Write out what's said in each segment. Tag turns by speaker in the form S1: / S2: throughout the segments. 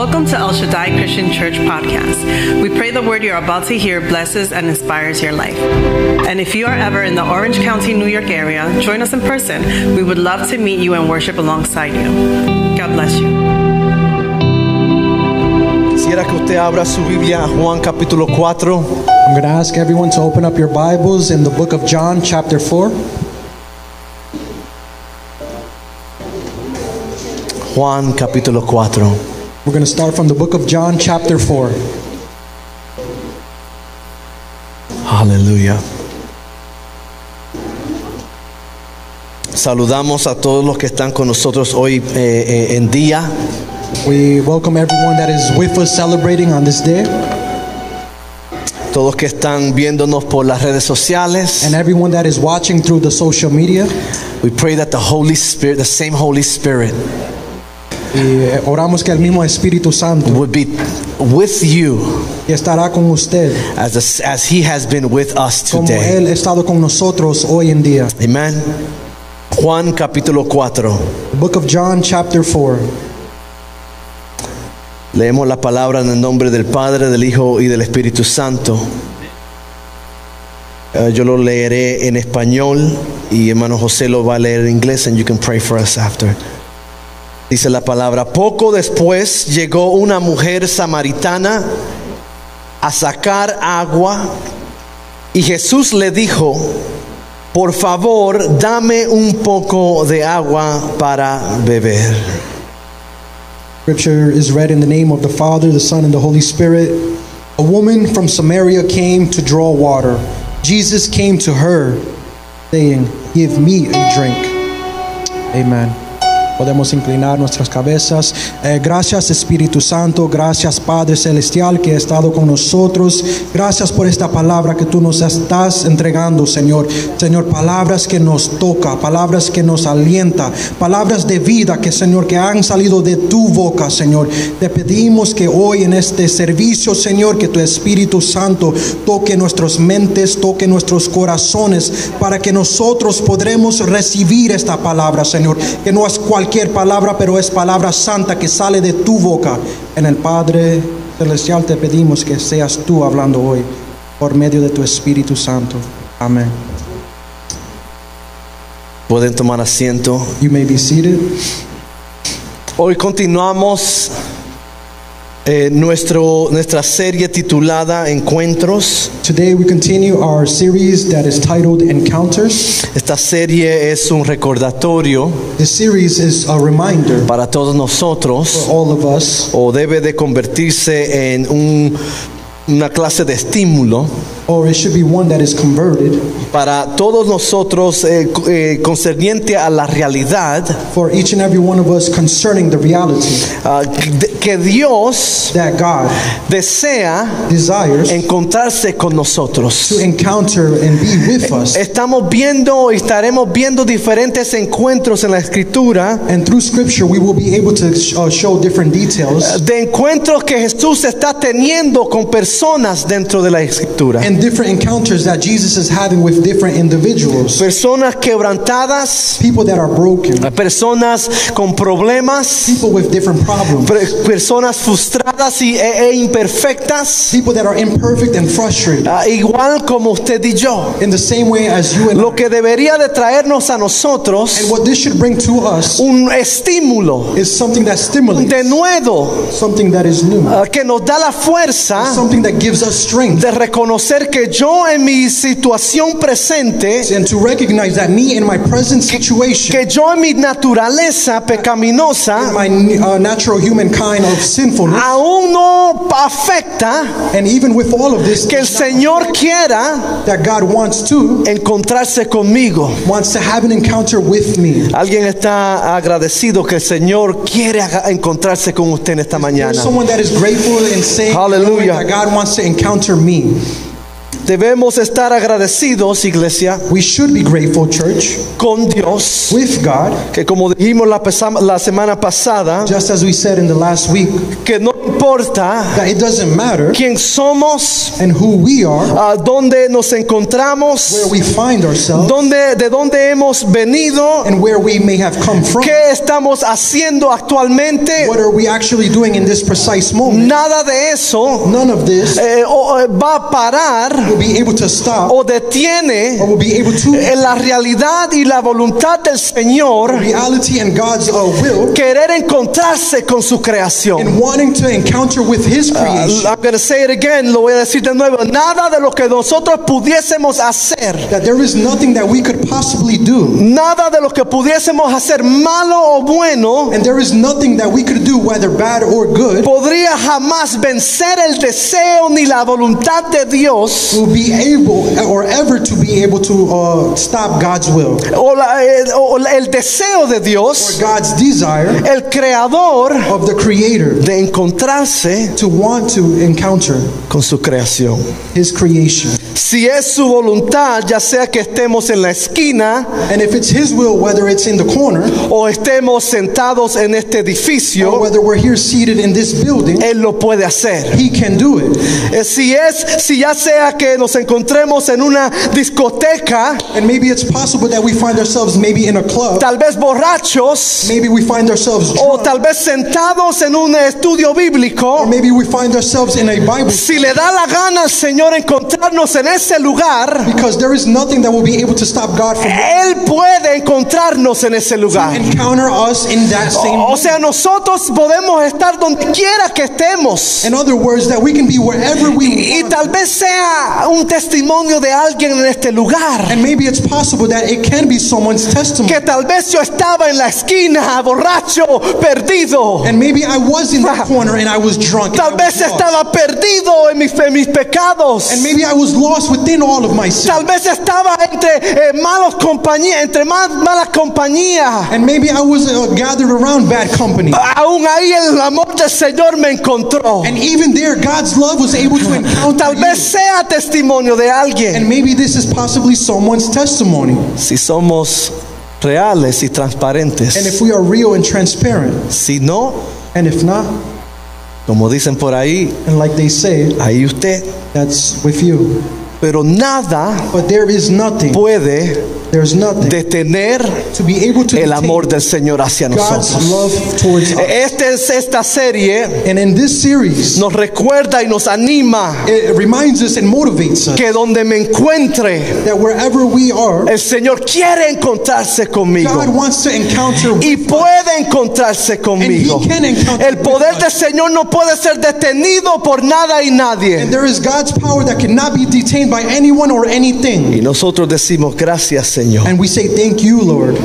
S1: Welcome to El Shaddai Christian Church podcast. We pray the word you're about to hear blesses and inspires your life. And if you are ever in the Orange County, New York area, join us in person. We would love to meet you and worship alongside you. God bless you.
S2: Quisiera que usted abra su Biblia Juan capítulo 4.
S3: I'm going to ask everyone to open up your Bibles in the book of John, chapter 4.
S2: Juan capítulo 4.
S3: We're going to start from the book of John, chapter 4.
S2: Aleluya. Saludamos a todos los que están con nosotros hoy eh, eh, en día.
S3: We welcome everyone that is with us celebrating on this day
S2: Todos que están viéndonos por las redes sociales.
S3: and everyone that is watching through the social media.
S2: We pray that the Holy Spirit, the same Holy Spirit,
S3: Y eh, oramos que el mismo Espíritu Santo
S2: would be with you
S3: estará con usted
S2: as, as He has been with us
S3: como
S2: today.
S3: Él ha estado con nosotros hoy en día.
S2: Amen. Juan capítulo 4.
S3: The book of John, chapter 4.
S2: Leemos la palabra en el nombre del Padre, del Hijo y del Espíritu Santo. Eh, yo lo leeré en español y hermano José lo va a leer en inglés and you can pray for us after. Dice la palabra, poco después llegó una mujer samaritana a sacar agua y Jesús le dijo, por favor, dame un poco de agua para beber.
S3: Scripture is read in the name of the Father, the Son, and the Holy Spirit. A woman from Samaria came to draw water. Jesus came to her, saying, Give me a drink. Amen. Podemos inclinar nuestras cabezas. Eh, gracias Espíritu Santo, gracias Padre Celestial que ha estado con nosotros. Gracias por esta palabra que tú nos estás entregando, Señor. Señor, palabras que nos toca, palabras que nos alienta, palabras de vida que, Señor, que han salido de tu boca, Señor. Te pedimos que hoy en este servicio, Señor, que tu Espíritu Santo toque nuestras mentes, toque nuestros corazones, para que nosotros podremos recibir esta palabra, Señor. Que no es cualquier palabra, pero es palabra santa que sale de tu boca. En el Padre Celestial te pedimos que seas tú hablando hoy por medio de tu Espíritu Santo. Amén.
S2: Pueden tomar asiento.
S3: You may be seated.
S2: Hoy continuamos eh, nuestro, nuestra serie titulada Encuentros.
S3: Today we continue our series that is titled Encounters.
S2: Esta serie es un recordatorio
S3: This series is a reminder
S2: para todos
S3: for
S2: nosotros
S3: all of us,
S2: o debe de convertirse en un- una clase de estímulo
S3: or it should be one that is converted
S2: para todos nosotros eh, eh, concerniente a la realidad
S3: for each and every one of us concerning the reality
S2: ah, que Dios
S3: that God
S2: desea
S3: desires
S2: encontrarse con nosotros.
S3: to encounter and be with us.
S2: Estamos viendo y estaremos viendo diferentes encuentros en la escritura
S3: And through scripture, we will be able to uh, show different details
S2: de encuentros que Jesús está teniendo con personas dentro de la escritura.
S3: and different encounters that Jesus is having with different individuals.
S2: Personas quebrantadas,
S3: People that are broken,
S2: personas con problemas,
S3: people with different problems,
S2: per- personas frustradas y, e, e imperfectas,
S3: people that are imperfect and frustrated.
S2: ah, igual como usted y yo.
S3: In the same way as you and
S2: Lo que debería de traernos a nosotros
S3: And what this should bring to us
S2: un estímulo
S3: is something that
S2: de
S3: stimulates,
S2: nuevo
S3: something that is new,
S2: ah, que nos da la fuerza
S3: something that gives us strength.
S2: de reconocer que yo en mi situación presente,
S3: And to recognize that me in my present situation,
S2: que yo en mi naturaleza pecaminosa,
S3: my uh, natural humankind of sinfulness,
S2: aún no afecta
S3: and even with all of this,
S2: que el Señor quiera
S3: that God wants to,
S2: encontrarse conmigo.
S3: wants to have an encounter with me.
S2: Alguien está agradecido que el Señor quiere encontrarse con usted en esta mañana.
S3: someone that is grateful and saying
S2: Hallelujah.
S3: that God wants to encounter me.
S2: Debemos estar agradecidos, iglesia,
S3: We should be grateful, church,
S2: con Dios,
S3: with God,
S2: que como dijimos la, la semana pasada,
S3: just as we said in the last week,
S2: que no importa
S3: that it doesn't matter
S2: quién somos,
S3: and who we are,
S2: a dónde nos encontramos,
S3: where we find ourselves,
S2: dónde, de dónde hemos venido,
S3: and where we may have come from.
S2: qué estamos haciendo actualmente.
S3: What are we actually doing in this precise moment?
S2: Nada de eso
S3: None of this
S2: eh, o- eh, va a parar
S3: will be able to stop
S2: o detiene
S3: or will be able to
S2: en la realidad y la voluntad del Señor
S3: reality and God's uh, will
S2: querer encontrarse con su creación.
S3: and wanting to encounter with His creation.
S2: I'm going to say it again, lo voy a decir de nuevo. Nada de lo que nosotros pudiésemos hacer,
S3: That there is nothing that we could possibly do,
S2: nada de lo que pudiésemos hacer, malo o bueno,
S3: and there is nothing that we could do, whether bad or good,
S2: podría jamás vencer el deseo ni la voluntad de Dios
S3: will be able or ever to be able to uh, stop God's will
S2: o, la- eh, o el deseo de Dios.
S3: or God's desire
S2: el creador
S3: of the Creator
S2: de encontrarse
S3: to want to encounter
S2: con su creación.
S3: His creation.
S2: Si es su voluntad, ya sea que estemos en la esquina
S3: And if it's His will, whether it's in the corner
S2: o estemos sentados en este
S3: or
S2: edificio,
S3: whether we're here seated in this building,
S2: Él lo puede hacer.
S3: He can do it.
S2: Eh, Si es, si ya sea que nos encontremos en una discoteca,
S3: And maybe it's possible that we find ourselves maybe in a club,
S2: tal vez borrachos,
S3: maybe we find ourselves
S2: o tal vez sentados en un estudio
S3: or
S2: bíblico,
S3: maybe we find ourselves in a Bible
S2: si le da la gana al Señor encontrarnos en ese lugar,
S3: because there is nothing that will be able to stop God from
S2: Él puede encontrarnos en ese lugar.
S3: encounter us in that same
S2: O sea, nosotros podemos estar donde quiera que estemos.
S3: In other words, that we can be wherever we
S2: Y
S3: want.
S2: tal vez sea un testimonio de alguien en este lugar.
S3: And maybe it's possible that it can be someone's testimony.
S2: Que tal vez yo estaba en la esquina, borracho, perdido.
S3: And maybe I was in that corner and I was drunk. and
S2: Tal
S3: I
S2: vez estaba perdido en mis, en mis pecados.
S3: And maybe I was lost within all of my sin.
S2: Tal vez estaba entre eh, malos compañías, entre más malas compañías.
S3: And maybe I was uh, gathered around bad company.
S2: Aún ahí el amor del Señor me encontró.
S3: And even there, God's love was able to encounter
S2: Tal vez
S3: you.
S2: sea testimonio de alguien.
S3: And maybe this is possibly someone's testimony.
S2: Si somos reales y transparentes.
S3: And if we are real and transparent,
S2: Si no,
S3: and if not,
S2: como dicen por ahí,
S3: and like they say,
S2: ahí usted.
S3: that's with you.
S2: Pero nada
S3: But there is nothing,
S2: puede detener el amor del Señor hacia nosotros. Esta es esta serie nos recuerda y nos anima que donde me encuentre el Señor quiere encontrarse conmigo
S3: God wants to encounter
S2: y puede encontrarse conmigo. El poder del. Señor no puede ser detenido por nada y nadie.
S3: And there is God's power that cannot be detained by anyone or anything.
S2: Y nosotros decimos gracias Señor.
S3: And we say, Thank you, Lord.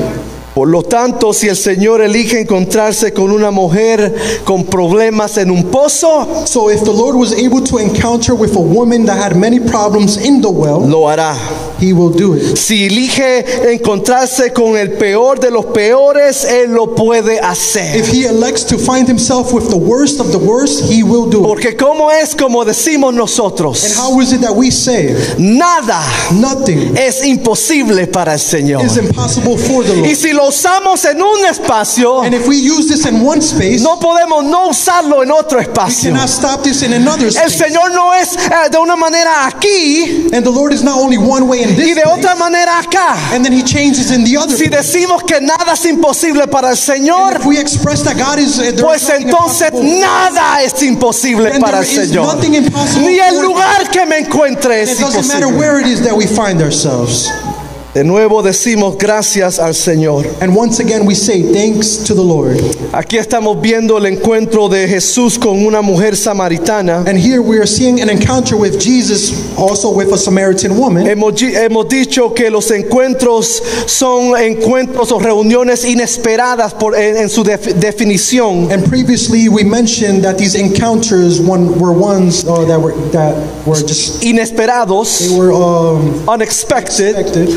S2: Por lo tanto, si el Señor elige encontrarse con una mujer con problemas en un pozo,
S3: So if the Lord was able to encounter with a woman that had many problems in the well,
S2: lo hará.
S3: he will do it.
S2: Si elige encontrarse con el peor de los peores, Él lo puede hacer.
S3: If he elects to find himself with the worst of the worst, he will do it.
S2: Porque como es como decimos
S3: And
S2: nosotros,
S3: how is it that we say
S2: nada
S3: nothing
S2: es imposible para el Señor.
S3: is impossible for the
S2: Y
S3: Lord?
S2: si lo usamos en un espacio,
S3: And if we use this in one space,
S2: no podemos no usarlo en otro
S3: we
S2: espacio.
S3: cannot stop this in another
S2: El
S3: space.
S2: Señor no es eh, de una manera aquí
S3: And the Lord is not only one way in
S2: y
S3: this
S2: de
S3: place,
S2: otra manera acá.
S3: and then he changes in the other.
S2: Si decimos que nada es imposible para el Señor,
S3: if we express that God is, uh,
S2: pues entonces nada es imposible para el Señor. Ni el lugar que me encuentre
S3: It
S2: es
S3: doesn't matter
S2: imposible.
S3: where it is that we find ourselves.
S2: De nuevo decimos gracias al Señor.
S3: And once again, we say thanks to the Lord.
S2: Aquí estamos viendo el encuentro de Jesús con una mujer samaritana.
S3: And here we are seeing an encounter with Jesus, also with a Samaritan woman.
S2: Hemos, di- hemos dicho que los encuentros son encuentros o reuniones inesperadas por, en, en su def- definición.
S3: And previously, we mentioned that these encounters one, were ones uh, that were that were just
S2: Inesperados,
S3: they were um,
S2: unexpected.
S3: expected.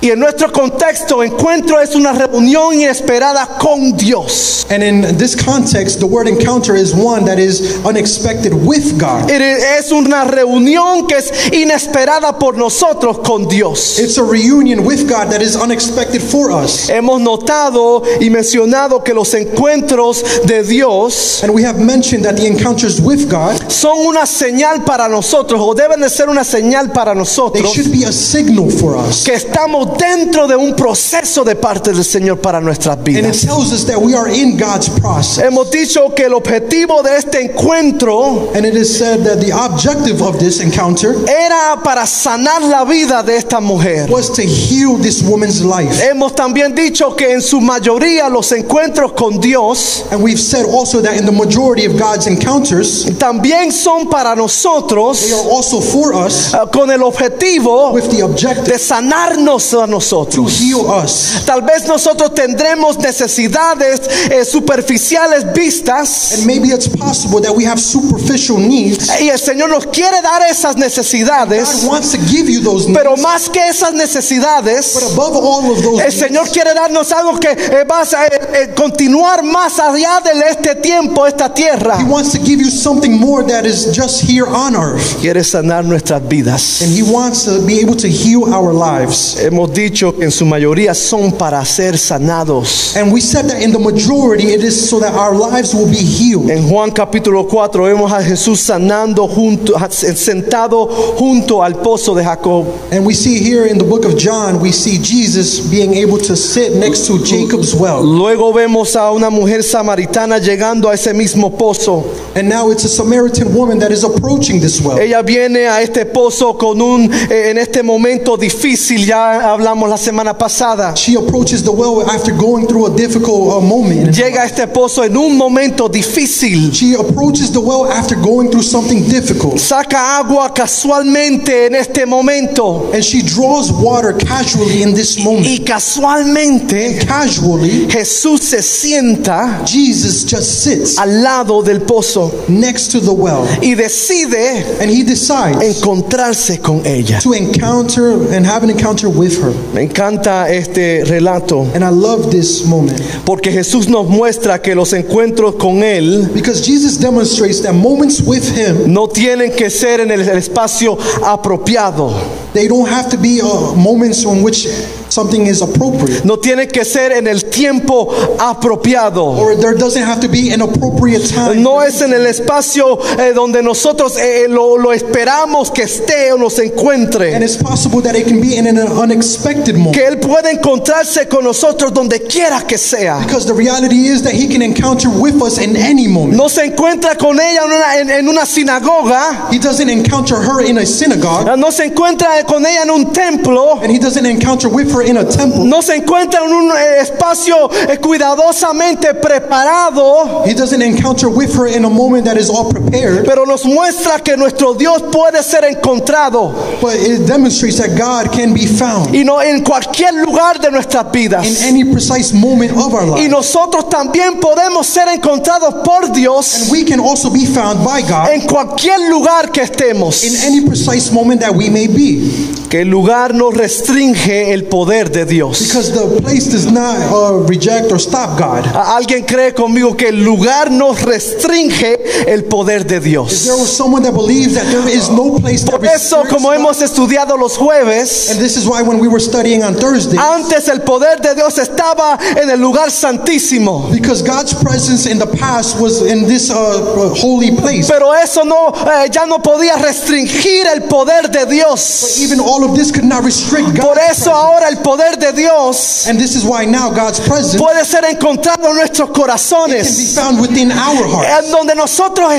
S2: Y en nuestro contexto, encuentro es una reunión inesperada con Dios.
S3: And in this context, the word encounter is one that is unexpected with God.
S2: It Es una reunión que es inesperada por nosotros con Dios.
S3: It's a reunion with God that is unexpected for us.
S2: Hemos notado y mencionado que los encuentros de Dios
S3: And we have mentioned that the encounters with God,
S2: son una señal para nosotros o deben de ser una señal para
S3: they
S2: nosotros
S3: should be a signal for us.
S2: que estamos dentro de un proceso de parte del Señor para nuestras
S3: And it
S2: vidas.
S3: tells us that we are in God's process.
S2: Hemos dicho que el objetivo de este encuentro
S3: And it is said that the objective of this encounter
S2: era para sanar la vida de esta mujer.
S3: was to heal this woman's life.
S2: Hemos también dicho que en su mayoría los encuentros con Dios
S3: And we've said also that in the majority of God's encounters,
S2: también son para
S3: they
S2: nosotros
S3: are also for us
S2: eh, con el objetivo de sanarnos a nosotros.
S3: heal us.
S2: Tal vez nosotros tendremos necesidades eh, superficiales vistas
S3: And maybe it's possible that we have superficial needs.
S2: y el Señor nos quiere dar esas
S3: God
S2: necesidades,
S3: wants to give you those
S2: pero más que esas
S3: But
S2: necesidades,
S3: above all of those
S2: el Señor
S3: needs,
S2: quiere darnos algo que eh, va a eh, eh, continuar más allá de este tiempo, esta tierra.
S3: He wants to give you something more that is just here on earth.
S2: Quiere sanar nuestras vidas.
S3: And He wants to be able to heal our lives.
S2: Hemos dicho que en su mayoría son para ser sanados.
S3: And we said that in the majority it is so that our lives will be healed.
S2: En Juan capítulo 4 vemos a Jesús sanando junto, sentado junto al pozo de Jacob.
S3: And we see here in the book of John, we see Jesus being able to sit next to Jacob's well.
S2: Luego vemos a una mujer samaritana llegando a ese mismo pozo.
S3: And now it's a Samaritan woman that is approaching this well.
S2: Ella viene a este pozo con un, eh, en este momento difícil, ya hablamos la semana pasada.
S3: She approaches the well after going through a difficult uh, moment.
S2: Llega a este pozo en un momento difícil.
S3: She approaches the well after going through something difficult.
S2: Saca agua casualmente en este momento.
S3: And she draws water casually in this moment.
S2: Y casualmente
S3: Casually,
S2: Jesús se sienta
S3: Jesus just sits
S2: al lado del pozo
S3: next to the well.
S2: y decide
S3: And he decides
S2: encontrarse con ella.
S3: to encounter and have an encounter with her.
S2: Me encanta este relato.
S3: And I love this moment.
S2: Porque Jesús nos muestra que los encuentros con Él
S3: because Jesus demonstrates that moments with him,
S2: no tienen que ser en el espacio apropiado,
S3: they don't have to be uh, moments on which something is appropriate.
S2: no tienen que ser en el tiempo apropiado.
S3: Or there doesn't have to be an appropriate time.
S2: No es en el espacio eh, donde nosotros eh, lo, lo esperamos que esté o nos
S3: And
S2: encuentre.
S3: it's possible that it can be in an unexpected moment.
S2: Que Él puede encontrarse con nosotros donde quiera que sea.
S3: Because the reality is that he can encounter with us in any moment.
S2: No se encuentra con ella en una, en- en una sinagoga.
S3: He doesn't encounter her in a synagogue.
S2: No se encuentra con ella en un templo.
S3: And he doesn't encounter with her in a temple.
S2: No se encuentra en un eh, espacio eh, cuidadosamente preparado.
S3: He doesn't encounter with her in a moment that is all prepared.
S2: Pero nos muestra que nuestro Dios puede ser encontrado.
S3: But it demonstrates that God can be found
S2: Y no en cualquier lugar de nuestras
S3: in
S2: vidas.
S3: any precise moment of our
S2: Y
S3: life.
S2: nosotros también podemos ser encontrados por Dios
S3: And we can also be found by God
S2: en cualquier lugar que estemos.
S3: in any precise moment that we may be.
S2: Que el lugar no restringe el poder de Dios.
S3: Because the place does not uh, reject or stop God.
S2: Alguien cree conmigo que el lugar no restringe el poder de Dios.
S3: there someone that believes that there is no place
S2: Por eso, como hemos estudiado los jueves,
S3: And this is why when we were studying on Thursday,
S2: antes el poder de Dios estaba en el lugar santísimo.
S3: because God's presence in the past was in this uh, holy place.
S2: Pero eso no, eh, ya no podía restringir el poder de Dios.
S3: Even all of this could not restrict
S2: Por
S3: God's
S2: eso
S3: presence.
S2: ahora el poder de Dios
S3: And this is why now God's presence
S2: puede ser encontrado en nuestros
S3: can be found within our hearts
S2: en donde nosotros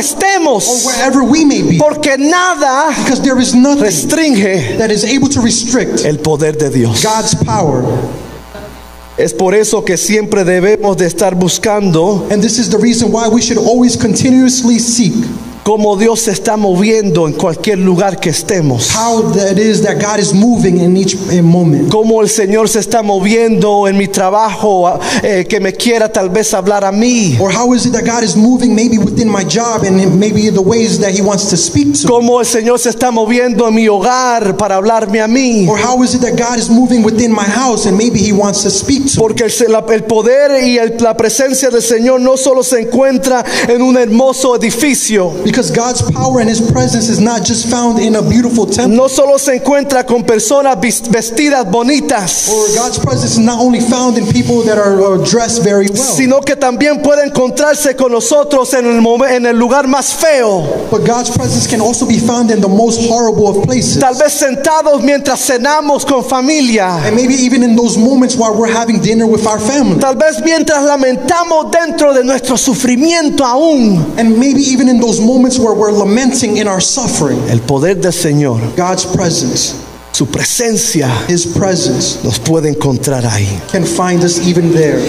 S3: or wherever we may be.
S2: porque nada
S3: Because there is nothing
S2: restringe
S3: that is able to restrict
S2: el poder de Dios.
S3: God's power.
S2: Es por eso que siempre debemos de estar buscando
S3: And this is the reason why we should always continuously seek
S2: cómo Dios se está moviendo en cualquier lugar que estemos.
S3: how that is that God is moving in each eh, moment.
S2: Cómo el Señor se está moviendo en mi trabajo, eh, que me quiera tal vez hablar a mí.
S3: Or how is it that God is moving maybe within my job and maybe the ways that He wants to speak to me?
S2: Cómo el Señor se está moviendo en mi hogar para hablarme a mí.
S3: Or how is it that God is moving within my house and maybe He wants to speak to me?
S2: Porque el, el poder y el- la presencia del Señor no solo se encuentra en un hermoso edificio,
S3: Because God's power and His presence is not just found in a beautiful temple.
S2: no solo se encuentra con personas vestidas bonitas,
S3: Or God's presence is not only found in people that are, are dressed very well,
S2: sino que también puede encontrarse con nosotros en el, en el lugar más feo,
S3: but God's presence can also be found in the most horrible of places.
S2: tal vez sentados mientras cenamos con familia,
S3: And maybe even in those moments while we're having dinner with our family.
S2: tal vez mientras lamentamos dentro de nuestro sufrimiento aún.
S3: And maybe even in those moments where we're lamenting in our suffering.
S2: El poder del Señor,
S3: God's presence,
S2: su presencia
S3: His presence
S2: nos puede encontrar ahí.
S3: can find us even there.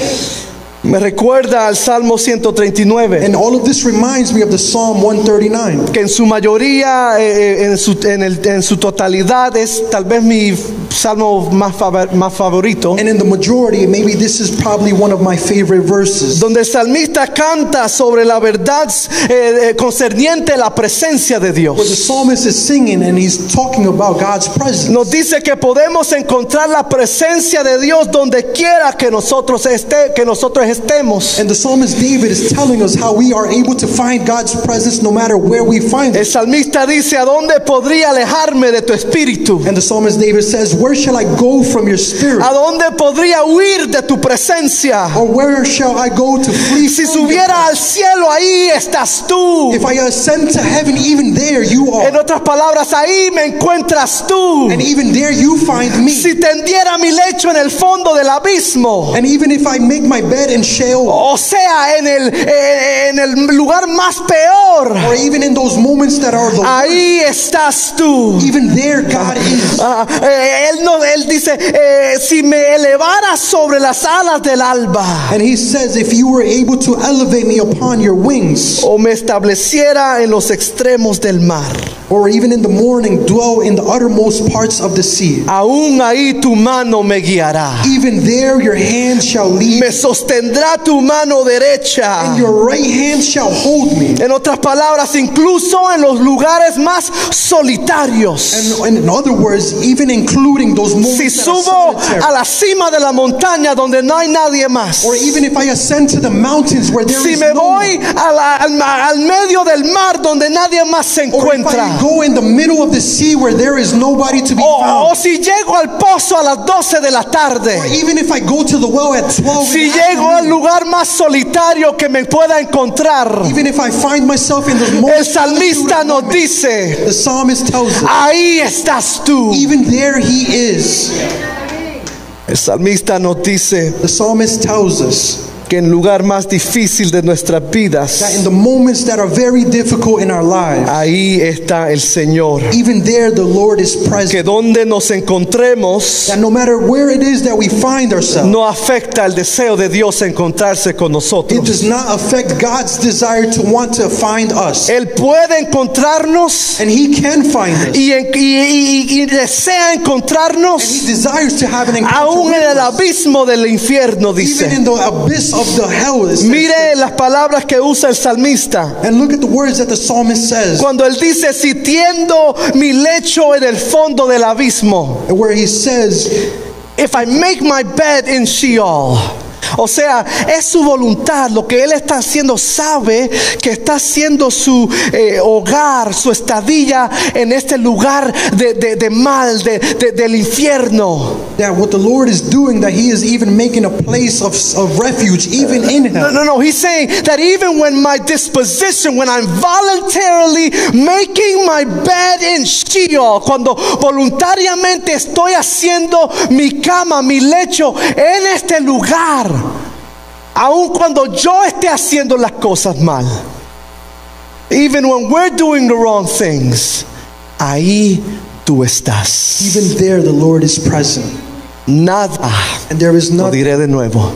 S2: Me recuerda al Salmo 139.
S3: And all of this reminds me of the Psalm 139.
S2: que en su mayoría, eh, eh, en, su, en el- en su totalidad, es tal vez mi salmo más, fav- más favorito,
S3: And in the majority, maybe this is probably one of my favorite verses.
S2: donde el salmista canta sobre la verdad eh, eh, concerniente a la presencia de
S3: Where the
S2: Dios.
S3: psalmist is singing and he's talking about God's presence.
S2: Nos dice que podemos encontrar la presencia de Dios donde quiera que nosotros, esté, que nosotros estemos.
S3: And the psalmist David is telling us how we are able to find God's presence no matter where we find
S2: El
S3: it.
S2: salmista dice, ¿a dónde podría alejarme de tu espíritu?
S3: And the psalmist David says, Where shall I go from your spirit?
S2: ¿A dónde podría huir de tu presencia?
S3: Or where shall I go to flee
S2: Si
S3: from
S2: subiera al cielo, ahí estás tú.
S3: If I ascend to heaven, even there you
S2: En
S3: are.
S2: otras palabras, ahí me encuentras tú.
S3: And even there you find me.
S2: Si tendiera mi lecho en el fondo del abismo,
S3: And even if I make my bed in Sheol,
S2: o sea, en el, en el lugar más peor,
S3: or even in those moments that are the
S2: ahí estás tú.
S3: even there God is.
S2: Ah, eh, él, no, él dice, eh, si me elevara sobre las alas del alba,
S3: And he says, if you were able to elevate me upon your wings,
S2: o me estableciera en los extremos del mar,
S3: or even in the morning dwell in the uttermost parts of the sea,
S2: aún ahí tu mano me guiará.
S3: even there your hand shall lead,
S2: Me sostendrá tu mano derecha.
S3: and your right hand shall hold me.
S2: En otras palabras, incluso en los lugares más solitarios.
S3: And, and in other words, even including those
S2: Si
S3: moments
S2: subo a la cima de la montaña donde no hay nadie más.
S3: or even if I ascend to the mountains where there
S2: Si
S3: is
S2: me
S3: no
S2: voy
S3: one,
S2: a la- al, medio del mar donde nadie más se
S3: or if
S2: encuentra.
S3: I go in the middle of the sea where there is nobody to be
S2: O, si llego al pozo a las 12 de la
S3: or
S2: tarde.
S3: even if I go to the well at 12, in
S2: Si llego al lugar más solitario que me pueda encontrar.
S3: even if I find myself in those
S2: El
S3: moments,
S2: salmista nos dice,
S3: the psalmist tells us,
S2: ahí estás tú.
S3: even there he is.
S2: El salmista nos dice
S3: The psalmist tells us
S2: que en lugar más difícil de nuestras vidas,
S3: that in the moments that are very difficult in our lives,
S2: ahí está el Señor.
S3: even there the Lord is
S2: Que
S3: present.
S2: donde nos encontremos
S3: That no matter where it is that we find ourselves,
S2: no afecta el deseo de Dios encontrarse con
S3: it
S2: nosotros.
S3: does not affect God's desire to want to find us.
S2: Él puede encontrarnos
S3: And He can find us.
S2: y, en- y- y- y desea
S3: And He
S2: encontrarnos
S3: desires to have an encounter
S2: aún en el
S3: us.
S2: abismo del infierno,
S3: Even
S2: dice.
S3: in the abyss of the hell. says.
S2: Mire las palabras que usa el salmista.
S3: And look at the words that the psalmist says.
S2: Cuando él dice, si tiendo mi lecho en el fondo del abismo,
S3: Where he says,
S2: if I make my bed in Sheol. O sea, es su voluntad, lo que él está haciendo, sabe que está haciendo su eh, hogar, su estadilla en este lugar de, de- de mal, de- de- del infierno.
S3: that what the Lord is doing, that He is even making a place of, of refuge, even in
S2: No,
S3: hell.
S2: no, no. He's saying that even when my disposition, when I'm voluntarily making my bed in Sheol, cuando voluntariamente estoy haciendo mi cama, mi lecho en este lugar, aun cuando yo esté haciendo las cosas mal, even when we're doing the wrong things, ahí tú estás.
S3: Even there, the Lord is present.
S2: Nada,
S3: And there is
S2: lo
S3: nothing,
S2: diré de nuevo,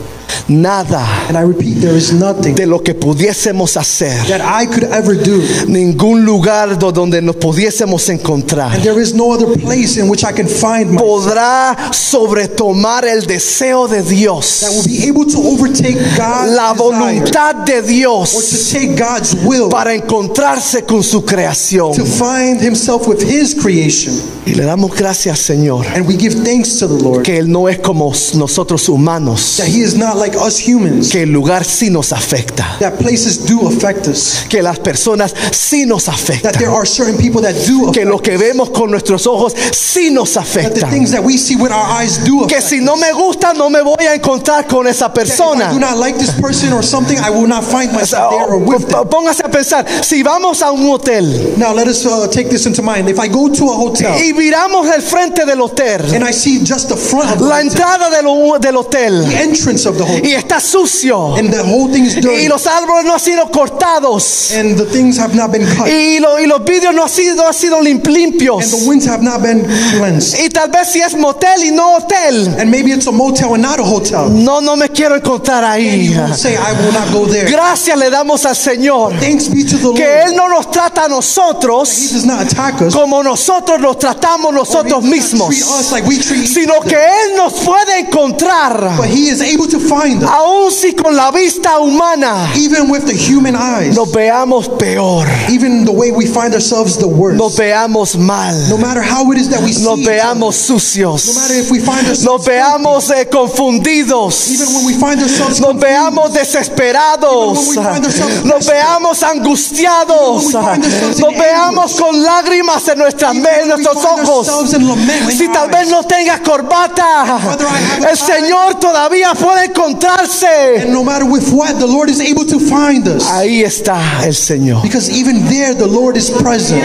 S2: nada
S3: And I repeat, there is nothing
S2: de lo que pudiésemos hacer,
S3: that I could ever do.
S2: ningún lugar do- donde nos pudiésemos encontrar,
S3: And there is no other place in which I can find myself
S2: podrá sobretomar el deseo de
S3: that
S2: Dios,
S3: will be able to overtake God's
S2: la
S3: desire
S2: voluntad de
S3: or to
S2: Dios
S3: take God's will
S2: para encontrarse con su creación.
S3: to find himself with his creation.
S2: Y le damos gracias, Señor,
S3: And we give thanks to the Lord
S2: que Él no es como nosotros humanos,
S3: that he is not like us humans,
S2: que el lugar sí nos afecta,
S3: that places do affect us,
S2: que las personas sí nos
S3: that there
S2: afectan,
S3: are certain people that do
S2: que lo que vemos con nuestros ojos sí nos
S3: that the
S2: afecta.
S3: things that we see with our eyes do
S2: Que si no me gusta no me voy a encontrar con esa
S3: That if I
S2: persona.
S3: do not like this person or something, I will not find
S2: O sea,
S3: myself there or with them.
S2: Póngase a pensar, si vamos a un hotel
S3: Now let us uh, take this into mind. If I go to a hotel
S2: y miramos el frente del hotel,
S3: and I see just the front of the,
S2: la entrada del, del hotel,
S3: the entrance of the hotel,
S2: y está sucio,
S3: and the whole thing is
S2: y
S3: dirty,
S2: los árboles no han sido cortados,
S3: and the things have not been cut,
S2: y, lo- y los vidrios no han sido, no han sido lim- limpios,
S3: and the winds have not been cleansed,
S2: y tal vez si es motel y no hotel,
S3: and maybe it's a motel and not a hotel.
S2: no, no me quiero encontrar ahí.
S3: You will say, I will not go there.
S2: Gracias le damos al Señor
S3: Thanks be to the Lord.
S2: que Él no nos trata a
S3: He
S2: nosotros
S3: does not attack us.
S2: como nosotros nos tratamos nosotros mismos,
S3: like
S2: sino que Él nos puede encontrar,
S3: But He is able to find us,
S2: aun si con la vista humana
S3: even with the human eyes,
S2: nos veamos peor,
S3: even the way we find ourselves the worst.
S2: nos veamos mal,
S3: No matter how it is that we see
S2: nos
S3: other,
S2: veamos sucios,
S3: no matter if we find
S2: nos
S3: ourselves
S2: veamos eh, confundidos,
S3: even when we find ourselves
S2: nos
S3: confused,
S2: veamos desesperados,
S3: Even when we find ourselves
S2: nos veamos angustiados,
S3: Even when we find ourselves
S2: nos veamos con lágrimas en nuestras en nuestros ojos. Si tal vez no tengas corbata, el. Señor todavía puede encontrarse.
S3: and no matter with what, the Lord is able to find us.
S2: Ahí está el Señor.
S3: Because even there, the Lord is present.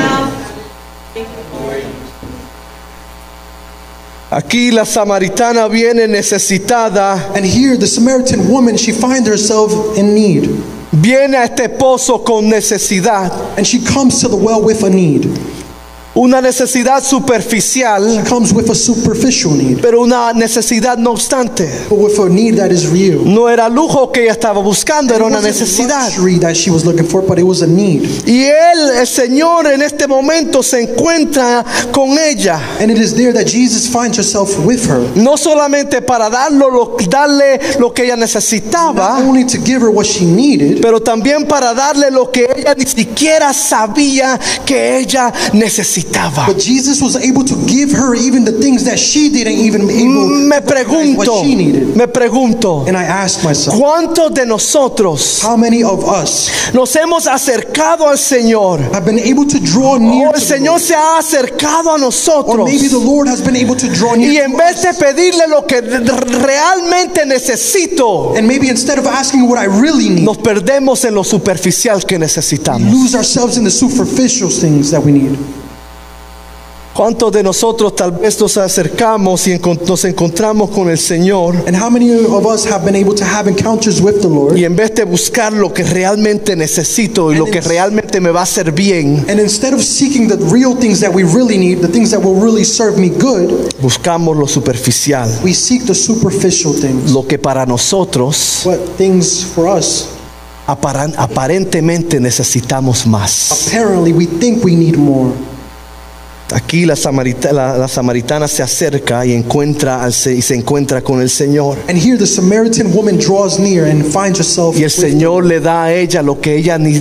S2: Aquí la samaritana viene necesitada,
S3: And here, the Samaritan woman, she finds herself in need.
S2: viene a este pozo con necesidad,
S3: And she comes to the well with a need.
S2: Una necesidad superficial,
S3: comes with a superficial need,
S2: pero una necesidad no obstante.
S3: but with a need that is real.
S2: No era lujo que ella estaba buscando, era una necesidad.
S3: luxury that she was looking for, but it was a need.
S2: Y él, el Señor, en este momento se encuentra con ella.
S3: And it is there that Jesus finds herself with her.
S2: No solamente para darlo, lo- darle lo que ella
S3: Not
S2: necesitaba,
S3: only to give her what she needed,
S2: pero también para darle lo que ella ni siquiera sabía que ella necesitaba.
S3: But Jesus was able to give her even the things that she didn't even able
S2: Me
S3: to recognize
S2: pregunto,
S3: what she needed.
S2: me pregunto,
S3: And I asked myself,
S2: ¿cuántos de nosotros
S3: how many of us
S2: nos hemos acercado al Señor?
S3: have been able to draw near
S2: O el
S3: to the
S2: Señor
S3: Lord?
S2: se ha acercado a
S3: Or
S2: nosotros.
S3: maybe the Lord has been able to draw
S2: Y
S3: near
S2: en
S3: to
S2: vez de pedirle lo que realmente necesito,
S3: And maybe instead of asking what I really need,
S2: nos perdemos en lo superficial que necesitamos.
S3: lose ourselves in the superficial things that we need.
S2: ¿Cuántos de nosotros tal vez nos acercamos y nos encontramos con el Señor
S3: And how many of us have been able to have encounters with the Lord?
S2: y en vez de buscar lo que realmente necesito y lo que realmente me va a hacer bien,
S3: And instead of seeking the real things that we really need, the things that will really serve me good,
S2: buscamos lo superficial,
S3: we seek the superficial things.
S2: lo que para nosotros
S3: What things for us,
S2: aparentemente necesitamos más.
S3: apparently, we think we need more.
S2: Aquí la, samarita- la- la samaritana se acerca y encuentra al se- y se encuentra con el Señor.
S3: And here the Samaritan woman draws near and finds herself.
S2: Y el Señor le da a ella lo que ella ni,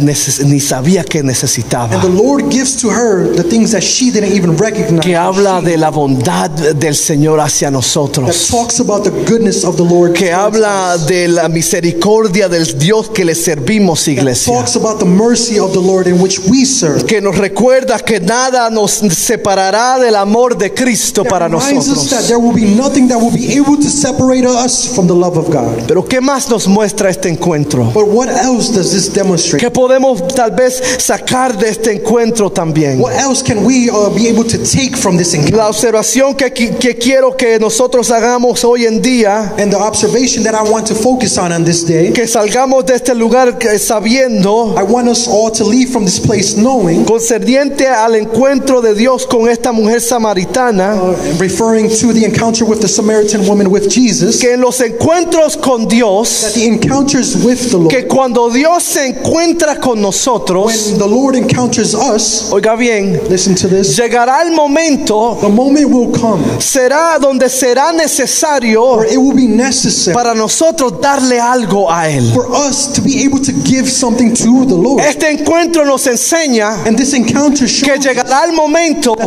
S2: sabía que necesitaba.
S3: And the Lord gives to her the things that she didn't even recognize.
S2: Que habla de la bondad del Señor hacia
S3: that
S2: nosotros.
S3: talks about the goodness of the Lord.
S2: Que habla
S3: us.
S2: de la misericordia del Dios que le servimos,
S3: That
S2: iglesia.
S3: talks about the mercy of the Lord in which we serve.
S2: Que nos recuerda que nada nos separará del amor de Cristo para nosotros.
S3: there will be nothing that will be able to separate us from the love of God.
S2: Pero ¿qué más nos muestra este encuentro?
S3: But what else does this demonstrate?
S2: ¿Qué podemos tal vez sacar de este encuentro también?
S3: What else can we uh, be able to take from this encounter?
S2: La observación que, que quiero que nosotros hagamos hoy en día,
S3: And the observation that I want to focus on on this day,
S2: que salgamos de este lugar sabiendo
S3: I want us all to leave from this place knowing
S2: concerniente al encuentro de Dios con esta mujer samaritana
S3: uh, referring to the encounter with the Samaritan woman with Jesus,
S2: que en los encuentros con
S3: that
S2: Dios,
S3: the encounters with the Lord,
S2: que cuando Dios se encuentra con nosotros,
S3: when the Lord encounters us,
S2: oiga bien,
S3: listen to this,
S2: llegará el momento,
S3: the moment will come
S2: será donde será necesario
S3: where it will be necessary
S2: para nosotros darle algo a Él.
S3: for us to be able to give something to the Lord.
S2: Este encuentro nos enseña
S3: And this encounter
S2: que
S3: shows us
S2: llegará el momento
S3: that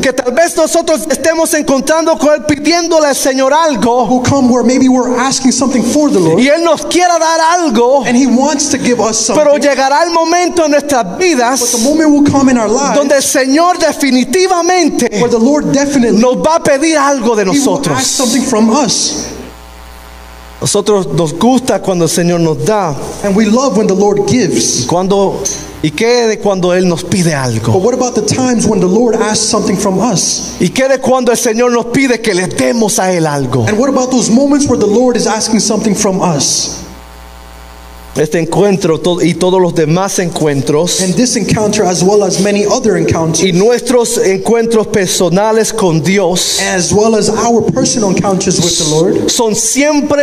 S2: que tal vez nosotros estemos encontrando con Él pidiéndole al Señor algo.
S3: will come where maybe we're asking something for the Lord.
S2: Y Él nos quiera dar algo,
S3: and He wants to give us
S2: pero
S3: something.
S2: llegará el momento en nuestras
S3: But
S2: vidas
S3: the moment will come in our lives
S2: donde el Señor definitivamente
S3: where the Lord definitely
S2: nos va a pedir algo de nosotros. Nosotros nos gusta cuando el Señor nos da,
S3: And we love when the Lord gives.
S2: cuando y qué de cuando Él nos pide
S3: But
S2: algo.
S3: what about the times when the Lord asks something from us?
S2: ¿Y qué de cuando el Señor nos pide que le demos a Él algo?
S3: And what about those moments where the Lord is asking something from us?
S2: Este encuentro y todos los demás encuentros
S3: And this encounter, as well as many other encounters,
S2: y nuestros encuentros personales con Dios
S3: as well as our personal encounters with the Lord,
S2: son siempre